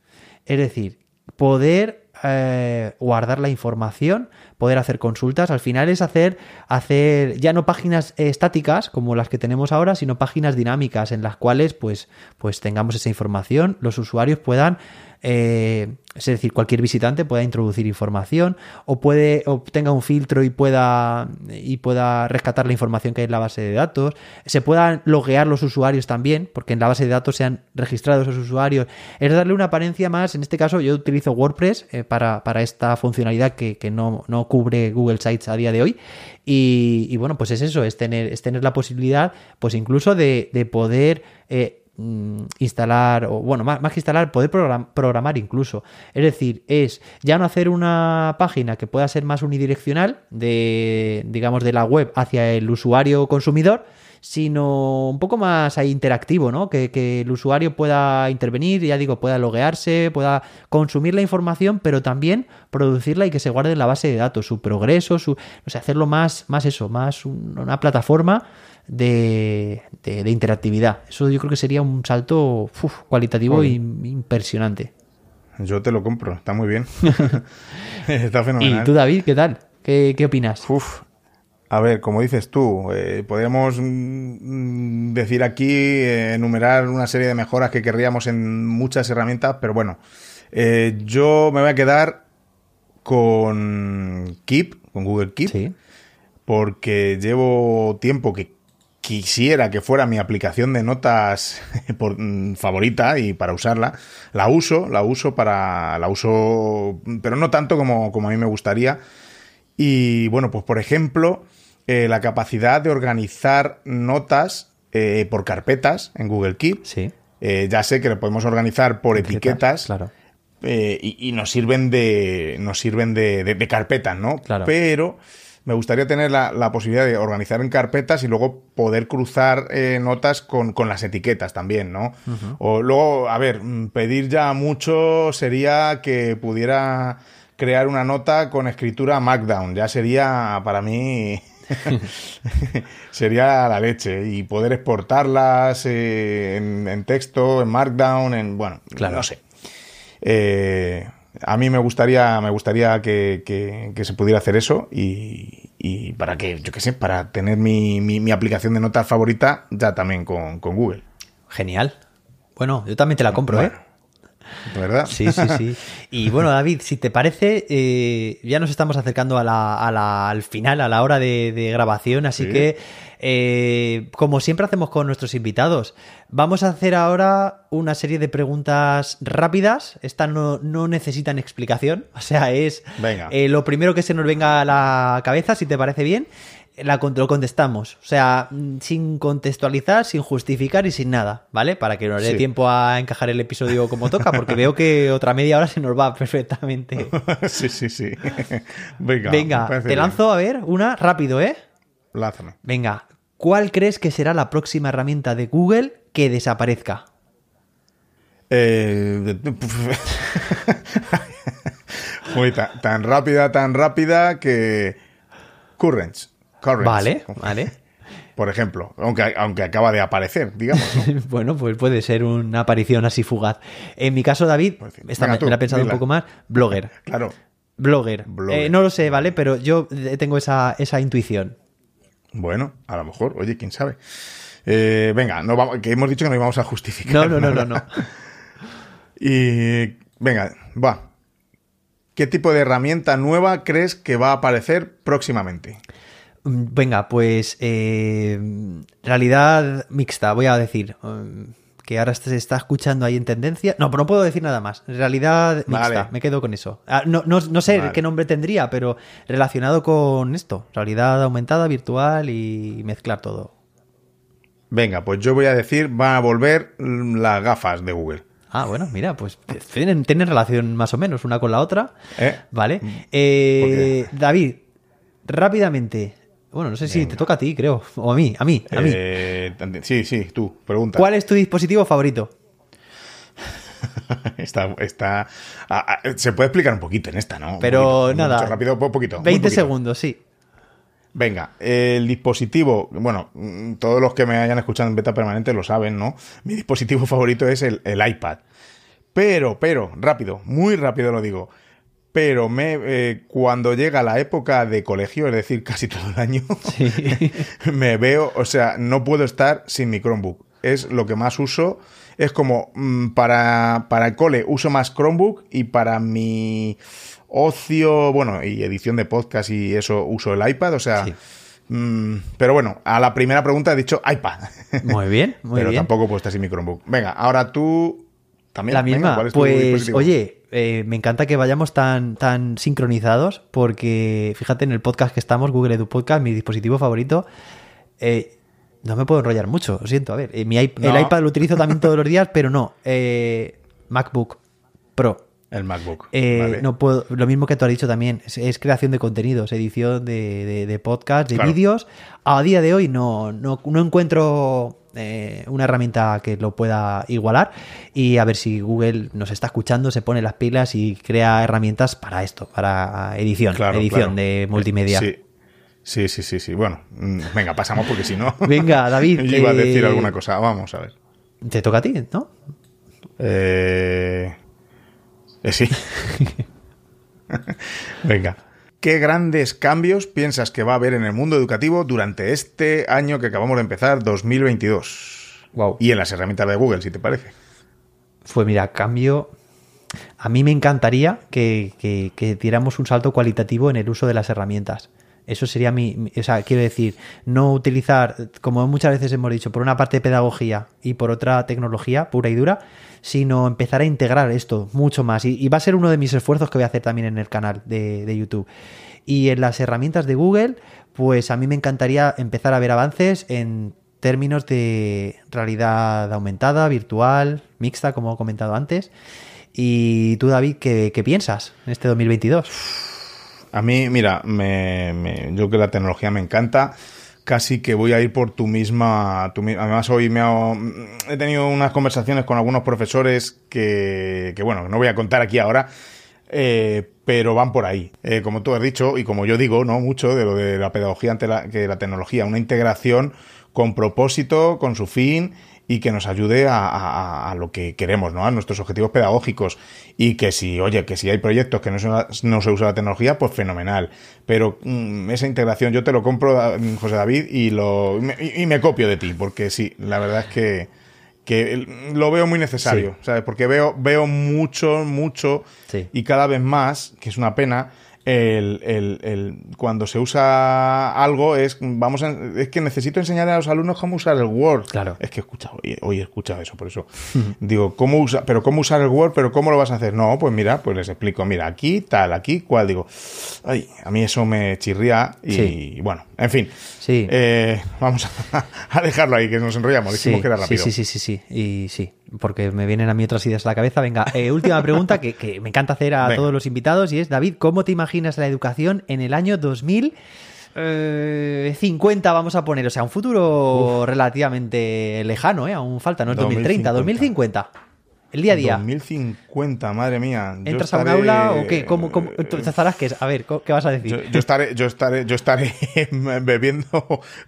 A: Es decir, poder eh, guardar la información, poder hacer consultas. Al final es hacer, hacer ya no páginas estáticas como las que tenemos ahora, sino páginas dinámicas en las cuales pues, pues tengamos esa información, los usuarios puedan eh, es decir, cualquier visitante pueda introducir información o puede obtenga un filtro y pueda y pueda rescatar la información que hay en la base de datos. Se puedan loguear los usuarios también, porque en la base de datos se han registrado esos usuarios. Es darle una apariencia más. En este caso, yo utilizo WordPress eh, para, esta funcionalidad que, no, cubre Google Sites a día de hoy. Y, bueno, pues es eso, es tener, es tener la posibilidad, pues incluso de, poder eh, instalar, o bueno, más, que instalar, poder programar incluso. Es decir, es ya no hacer una página que pueda ser más unidireccional de, digamos, de la web hacia el usuario consumidor, sino un poco más ahí interactivo, ¿no? Que, el usuario pueda intervenir, ya digo, pueda loguearse, pueda consumir la información, pero también producirla y que se guarde en la base de datos, su progreso, su, o sea, hacerlo más, más eso, más una plataforma de, interactividad. Eso yo creo que sería un salto cualitativo e impresionante.
B: Yo te lo compro, está muy bien. está
A: fenomenal. ¿Y tú, David, qué tal? ¿Qué, opinas?
B: A ver, como dices tú, eh, podríamos mm, decir aquí, eh, enumerar una serie de mejoras que querríamos en muchas herramientas, pero bueno, eh, yo me voy a quedar con Keep, con Google Keep, porque llevo tiempo que quisiera que fuera mi aplicación de notas por, mm, favorita y para usarla. La uso, la uso para. La uso. pero no tanto como, como a mí me gustaría. Y bueno, pues por ejemplo, eh, la capacidad de organizar notas eh, por carpetas en Google Keep.
A: Sí.
B: Eh, ya sé que lo podemos organizar por etiquetas.
A: claro.
B: y, nos sirven de. nos sirven de, de carpetas, ¿no?
A: Claro.
B: Pero me gustaría tener la, posibilidad de organizar en carpetas y luego poder cruzar eh, notas con, las etiquetas también, ¿no? O luego, a ver, mm, pedir ya mucho sería que pudiera crear una nota con escritura Markdown. Ya sería para mí. sería la leche y poder exportarlas eh, en, texto, en Markdown, en bueno, claro. no sé. Eh, a mí me gustaría, me gustaría que, se pudiera hacer eso y, para que, yo qué sé, para tener mi, aplicación de notas favorita ya también con, Google.
A: Genial. Bueno, yo también te la compro, ¿eh?
B: ¿Verdad?
A: Sí, sí, sí. Y bueno, David, si te parece, eh, ya nos estamos acercando a la, al final, a la hora de, grabación, así que eh, como siempre hacemos con nuestros invitados, vamos a hacer ahora una serie de preguntas rápidas. Estas no, necesitan explicación, o sea, es eh, lo primero que se nos venga a la cabeza, si te parece bien. La, lo contestamos, o sea, sin contextualizar, sin justificar y sin nada, ¿vale? Para que nos dé tiempo a encajar el episodio como toca, porque veo que otra media hora se nos va perfectamente.
B: sí, sí, sí.
A: Venga, Venga te lanzo a ver una rápido, ¿eh?
B: Lázame.
A: Venga, ¿cuál crees que será la próxima herramienta de Google que desaparezca?
B: Eh... tan, rápida, tan rápida que... Currents.
A: Vale, vale.
B: Por ejemplo, aunque, aunque acaba de aparecer, digamos.
A: bueno, pues puede ser una aparición así fugaz. En mi caso, David, esta me, la he pensado un poco más, blogger.
B: Claro.
A: Blogger. Eh, no lo sé, ¿vale? Pero yo tengo esa, esa intuición.
B: Bueno, a lo mejor, oye, quién sabe. Eh, venga, no vamos, que hemos dicho que no íbamos a justificar.
A: No, no, no, no, no.
B: y venga, va. ¿Qué tipo de herramienta nueva crees que va a aparecer próximamente?
A: Mm, venga, pues eh, realidad mixta, voy a decir. Mm, que ahora se está escuchando ahí en tendencia. No, pero no puedo decir nada más. Realidad mixta, me quedo con eso. Ah, no, sé qué nombre tendría, pero relacionado con esto. Realidad aumentada, virtual y mezclar todo.
B: Venga, pues yo voy a decir, van a volver las gafas de Google.
A: Ah, bueno, mira, pues tienen, relación más o menos una con la otra.
B: ¿Eh?
A: Vale. Eh, David, rápidamente, bueno, no sé si te toca a ti, creo. O a mí, a mí, a mí.
B: Eh, sí, sí, tú, pregunta.
A: ¿Cuál es tu dispositivo favorito?
B: está, está ah, ah, se puede explicar un poquito en esta, ¿no?
A: Pero nada.
B: Mucho rápido, poquito.
A: 20 segundos, sí.
B: Venga, el dispositivo, bueno, todos los que me hayan escuchado en beta permanente lo saben, ¿no? Mi dispositivo favorito es el, el iPad. Pero, pero, rápido, muy rápido lo digo pero me, eh, cuando llega la época de colegio, es decir, casi todo el año, me veo, o sea, no puedo estar sin mi Chromebook. Es lo que más uso. Es como mm, para, para el cole uso más Chromebook y para mi ocio, bueno, y edición de podcast y eso uso el iPad, o sea... Mm, pero bueno, a la primera pregunta he dicho iPad.
A: Muy bien, muy
B: pero
A: bien.
B: tampoco puedo estar sin mi Chromebook. Venga, ahora tú también.
A: La misma.
B: Venga, ¿cuál es tu
A: pues, oye, eh, me encanta que vayamos tan, tan sincronizados porque, fíjate, en el podcast que estamos, Google Edu Podcast, mi dispositivo favorito, eh, no me puedo enrollar mucho, lo siento. A ver, eh, mi
B: No.
A: el iPad lo utilizo también todos los días, pero no. MacBook Pro.
B: El MacBook. Vale.
A: No puedo, lo mismo que tú has dicho también, es, es creación de contenidos, edición de, de, de podcast, de
B: Claro.
A: vídeos. A día de hoy no, no, no encuentro eh, una herramienta que lo pueda igualar y a ver si Google nos está escuchando, se pone las pilas y crea herramientas para esto, para edición,
B: Claro,
A: edición
B: claro.
A: de multimedia.
B: Sí. Sí, sí, sí, sí. Bueno, mm, venga, pasamos porque si no.
A: Venga, David,
B: Yo iba a decir
A: eh,
B: alguna cosa. Vamos a ver.
A: Te toca a ti, ¿no?
B: Eh, eh, sí. Venga. ¿Qué grandes cambios piensas que va a haber en el mundo educativo durante este año que acabamos de empezar, 2022?
A: Wow.
B: Y en las herramientas de Google, si te parece.
A: Pues mira, cambio. A mí me encantaría que, que, que diéramos un salto cualitativo en el uso de las herramientas. Eso sería mi, mi- O sea, quiero decir, no utilizar, como muchas veces hemos dicho, por una parte pedagogía y por otra tecnología pura y dura, sino empezar a integrar esto mucho más. Y, va a ser uno de mis esfuerzos que voy a hacer también en el canal de, de YouTube. Y en las herramientas de Google, pues a mí me encantaría empezar a ver avances en términos de realidad aumentada, virtual, mixta, como he comentado antes. Y tú, David, ¿qué, qué piensas en este 2022?
B: A mí, mira, me, me- yo que la tecnología me encanta. Casi que voy a ir por tu misma. tu además, hoy me ha- he tenido unas conversaciones con algunos profesores que, que, bueno, no voy a contar aquí ahora, eh, pero van por ahí. Eh, como tú has dicho, y como yo digo, ¿no? Mucho de lo de la pedagogía ante la, que la tecnología, una integración con propósito, con su fin y que nos ayude a, a- a lo que queremos, ¿no? A nuestros objetivos pedagógicos. Y que si, oye, que si hay proyectos que no se, no se usa la tecnología, pues fenomenal. Pero mm, esa integración yo te lo compro, mm, José David, y, lo, y me- y me copio de ti, porque sí, la verdad es que, que lo veo muy necesario, ¿sabes? Porque veo, veo mucho, mucho
A: Sí.
B: y cada vez más, que es una pena, el, el- el- cuando se usa algo es vamos a- es que necesito enseñar a los alumnos cómo usar el Word.
A: Claro.
B: Es que he escuchado, hoy, hoy he escuchado eso, por eso digo, ¿cómo usa, pero cómo usar el Word, pero cómo lo vas a hacer? No, pues mira, pues les explico, mira, aquí, tal, aquí, cual, digo, ay, a mí eso me chirría y
A: Sí.
B: bueno, en fin.
A: Sí.
B: Eh, vamos a, a dejarlo ahí, que nos enrollamos, dijimos
A: Sí,
B: que era
A: sí,
B: rápido.
A: sí, sí, sí, sí. Y sí, porque me vienen a mí otras ideas a la cabeza. Venga, eh, última pregunta que, que me encanta hacer a
B: Venga.
A: todos los invitados y es, David, ¿cómo te imaginas la educación en el año 2050, vamos a poner? O sea, un futuro relativamente lejano, ¿eh? Aún falta, no es 2030, 2050. El día a día.
B: 2050, madre mía.
A: ¿Entras a un aula o qué? ¿Cómo, cómo? Entonces, ¿harás qué? A ver, ¿qué vas a decir?
B: Yo, yo estaré, yo estaré, yo estaré bebiendo,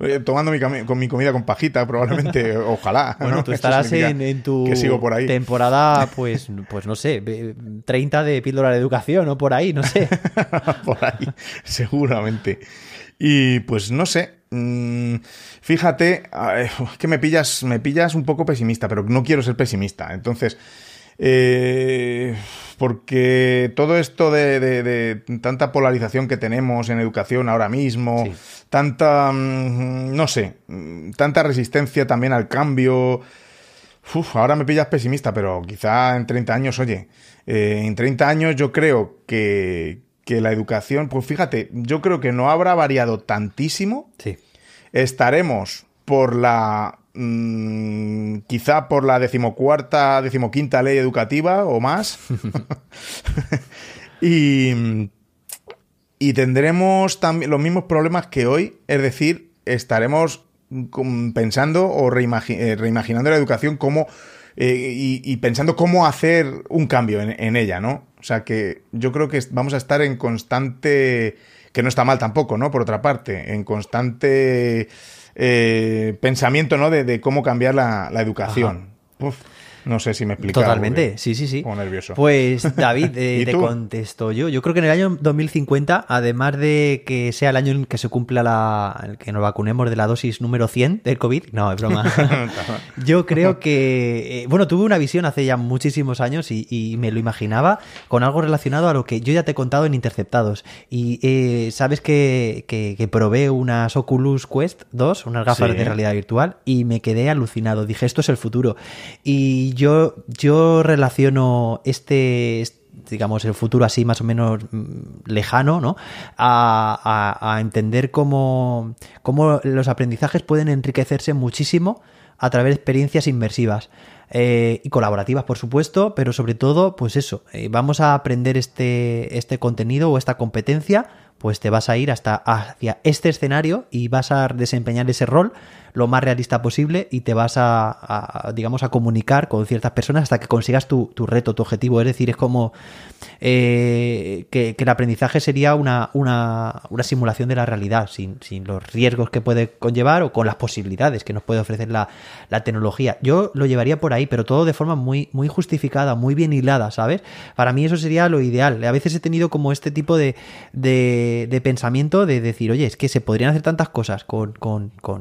B: eh, tomando mi, con mi comida con pajita, probablemente, ojalá.
A: Bueno,
B: ¿no?
A: tú estarás en, en tu
B: que sigo por ahí.
A: temporada, pues, pues no sé, ve- 30 de píldora de educación o por ahí, no sé.
B: por ahí, seguramente. Y pues no sé. mm, Fíjate, es que me pillas, me pillas un poco pesimista, pero no quiero ser pesimista. Entonces, eh, porque todo esto de, de- de tanta polarización que tenemos en educación ahora mismo,
A: Sí.
B: tanta, mm, no sé, mm, tanta resistencia también al cambio. Uf, ahora me pillas pesimista, pero quizá en 30 años, oye, eh, en 30 años yo creo que, que la educación, pues fíjate, yo creo que no habrá variado tantísimo.
A: Sí.
B: Estaremos por la, mm, quizá por la decimocuarta, decimoquinta ley educativa o más. y, y tendremos también los mismos problemas que hoy, es decir, estaremos pensando o reimagi- eh, reimaginando la educación como eh, y, y pensando cómo hacer un cambio en, en ella, ¿no? O sea que yo creo que vamos a estar en constante, que no está mal tampoco, ¿no? Por otra parte, en constante eh, pensamiento, ¿no? De, de cómo cambiar la, la educación. Uf. No sé si me explico.
A: Totalmente, sí, sí, sí.
B: Nervioso.
A: Pues David, eh, te contesto yo. Yo creo que en el año 2050, además de que sea el año en que se cumpla la. que nos vacunemos de la dosis número 100 del COVID, no, es broma. yo creo que. Eh, bueno, tuve una visión hace ya muchísimos años y, me lo imaginaba con algo relacionado a lo que yo ya te he contado en Interceptados. Y eh, sabes que, que, probé unas Oculus Quest 2, unas gafas de realidad virtual, y me quedé alucinado. Dije, esto es el futuro. Y yo, yo relaciono este, digamos, el futuro así más o menos mm, lejano, ¿no? A, entender cómo, cómo, los aprendizajes pueden enriquecerse muchísimo a través de experiencias inmersivas. Eh, y colaborativas, por supuesto, pero sobre todo, pues eso, eh, vamos a aprender este, este contenido o esta competencia, pues te vas a ir hasta hacia este escenario y vas a desempeñar ese rol lo más realista posible y te vas a, digamos, a comunicar con ciertas personas hasta que consigas tu, reto, tu objetivo. Es decir, es como eh, que, el aprendizaje sería una, una, simulación de la realidad, sin, los riesgos que puede conllevar o con las posibilidades que nos puede ofrecer la, tecnología. Yo lo llevaría por ahí, pero todo de forma muy, muy justificada, muy bien hilada, ¿sabes? Para mí eso sería lo ideal. A veces he tenido como este tipo de, de, pensamiento de decir, oye, es que se podrían hacer tantas cosas con,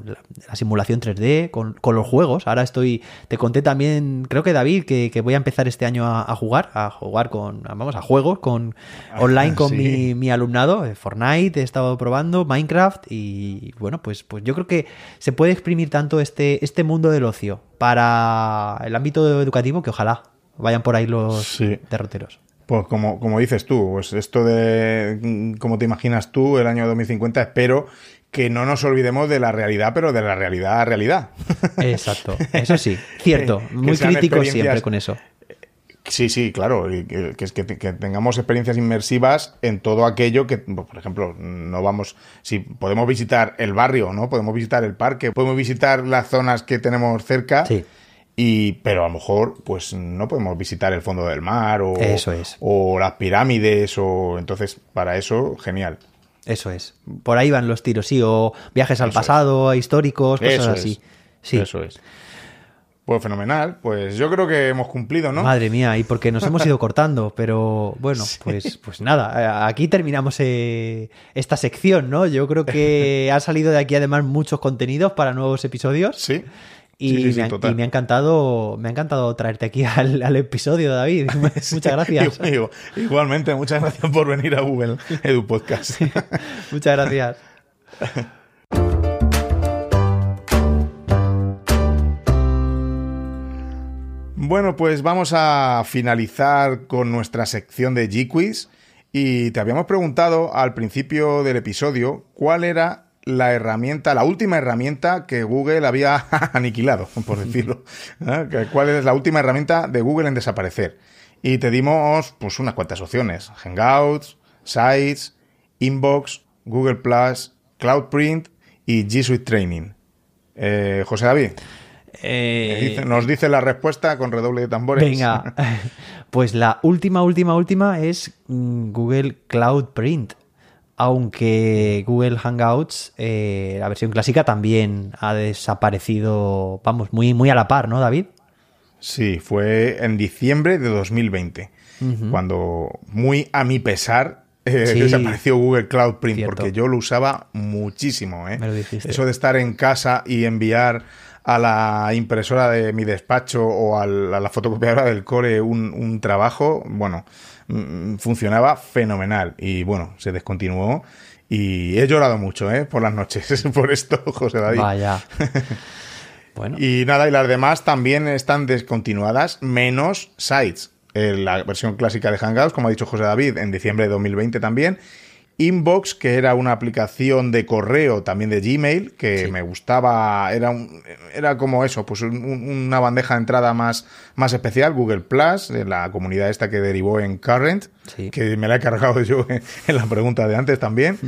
A: la, simulación 3D, con, los juegos. Ahora estoy, te conté también, creo que David, que, voy a empezar este año a, jugar, a jugar con, vamos, a juegos con ah, online con mi, alumnado. Eh, Fortnite he estado probando, Minecraft y bueno, pues, pues yo creo que se puede exprimir tanto este, este mundo del ocio para el ámbito educativo que ojalá vayan por ahí los derroteros.
B: Pues como, como dices tú, pues esto de como te imaginas tú el año 2050, espero que no nos olvidemos de la realidad, pero de la realidad a realidad.
A: Exacto, eso sí, cierto, muy crítico siempre con eso.
B: Sí, sí, claro, que, tengamos experiencias inmersivas en todo aquello que, por ejemplo, no vamos, si podemos visitar el barrio, ¿no? Podemos visitar el parque, podemos visitar las zonas que tenemos cerca. Sí. Y, pero a lo mejor, pues no podemos visitar el fondo del mar o,
A: eso es.
B: o las pirámides, o entonces, para eso, genial.
A: Eso es. Por ahí van los tiros, sí, o viajes al pasado, históricos, cosas así. Sí.
B: Eso es. Pues fenomenal, pues yo creo que hemos cumplido, ¿no?
A: Madre mía, y porque nos hemos ido cortando, pero bueno, pues, pues nada, aquí terminamos eh, esta sección, ¿no? Yo creo que ha salido de aquí además muchos contenidos para nuevos episodios.
B: Sí.
A: Y, me, ha encantado, me ha encantado traerte aquí al, episodio, David. Muchas gracias.
B: Igualmente, muchas gracias por venir a Google Edu Podcast.
A: muchas gracias.
B: Bueno, pues vamos a finalizar con nuestra sección de G-Quiz. Y te habíamos preguntado al principio del episodio cuál era la herramienta, la última herramienta que Google había aniquilado, por decirlo. ¿Cuál es la última herramienta de Google en desaparecer? Y te dimos pues unas cuantas opciones. Hangouts, Sites, Inbox, Google Plus, CloudPrint y G Suite Training. Eh, José David. Eh, nos dice la respuesta con redoble de tambores.
A: Venga, pues la última, última, última es mm, Google Cloud Print aunque Google Hangouts, eh, la versión clásica, también ha desaparecido, vamos, muy, muy a la par, ¿no, David?
B: Sí, fue en diciembre de 2020, cuando muy a mi pesar eh, desapareció Google Cloud Print, porque yo lo usaba muchísimo. ¿eh? Eso de estar en casa y enviar a la impresora de mi despacho o a la, fotocopiadora del core un, un trabajo, bueno, funcionaba fenomenal. Y bueno, se descontinuó. Y he llorado mucho, ¿eh? Por las noches, por esto, José David.
A: Vaya. bueno.
B: Y nada, y las demás también están descontinuadas, menos Sites. La versión clásica de Hangouts, como ha dicho José David, en diciembre de 2020 también. Inbox, que era una aplicación de correo también de Gmail, que me gustaba, era, era como eso, pues una bandeja de entrada más, más especial, Google Plus, la comunidad esta que derivó en Current, que me la he cargado yo en, la pregunta de antes también.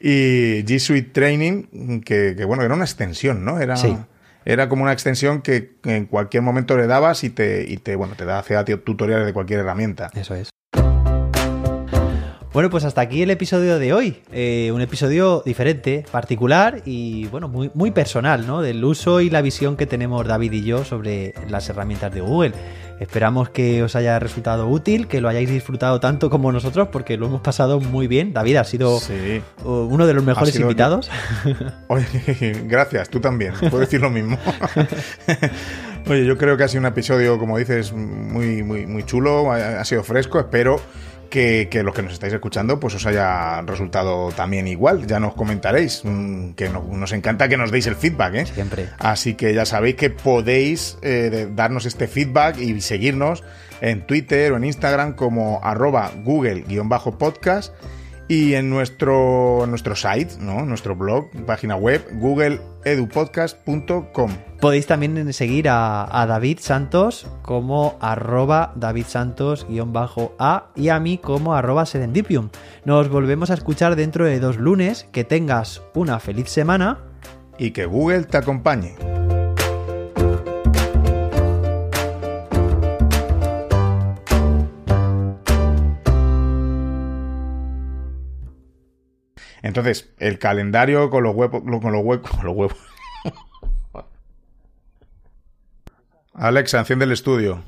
B: Y G Suite Training, que, bueno, era una extensión, ¿no? Era, era como una extensión que en cualquier momento le dabas y te, y te bueno, te da, hacía tutoriales de cualquier herramienta.
A: Eso es. Bueno, pues hasta aquí el episodio de hoy. Eh, un episodio diferente, particular y bueno, muy, muy personal, ¿no? Del uso y la visión que tenemos David y yo sobre las herramientas de Google. Esperamos que os haya resultado útil, que lo hayáis disfrutado tanto como nosotros, porque lo hemos pasado muy bien. David ha sido uno de los mejores invitados.
B: Oye, gracias, tú también. Puedo decir lo mismo. Oye, yo creo que ha sido un episodio, como dices, muy, muy, muy chulo, ha sido fresco. Espero que, los que nos estáis escuchando pues os haya resultado también igual. Ya nos comentaréis, mm, que nos encanta que nos deis el feedback. ¿eh?
A: Siempre.
B: Así que ya sabéis que podéis eh, darnos este feedback y seguirnos en Twitter o en Instagram como arroba google-podcast y en nuestro, nuestro site, ¿no? nuestro blog, página web, googleedupodcast.com.
A: Podéis también seguir a, David Santos como arroba David Santos-a y a mí como arroba Serendipium. Nos volvemos a escuchar dentro de dos lunes. Que tengas una feliz semana.
B: Y que Google te acompañe. Entonces, el calendario con los huevos, con los huevos, con los huevos. Alexa, enciende el estudio.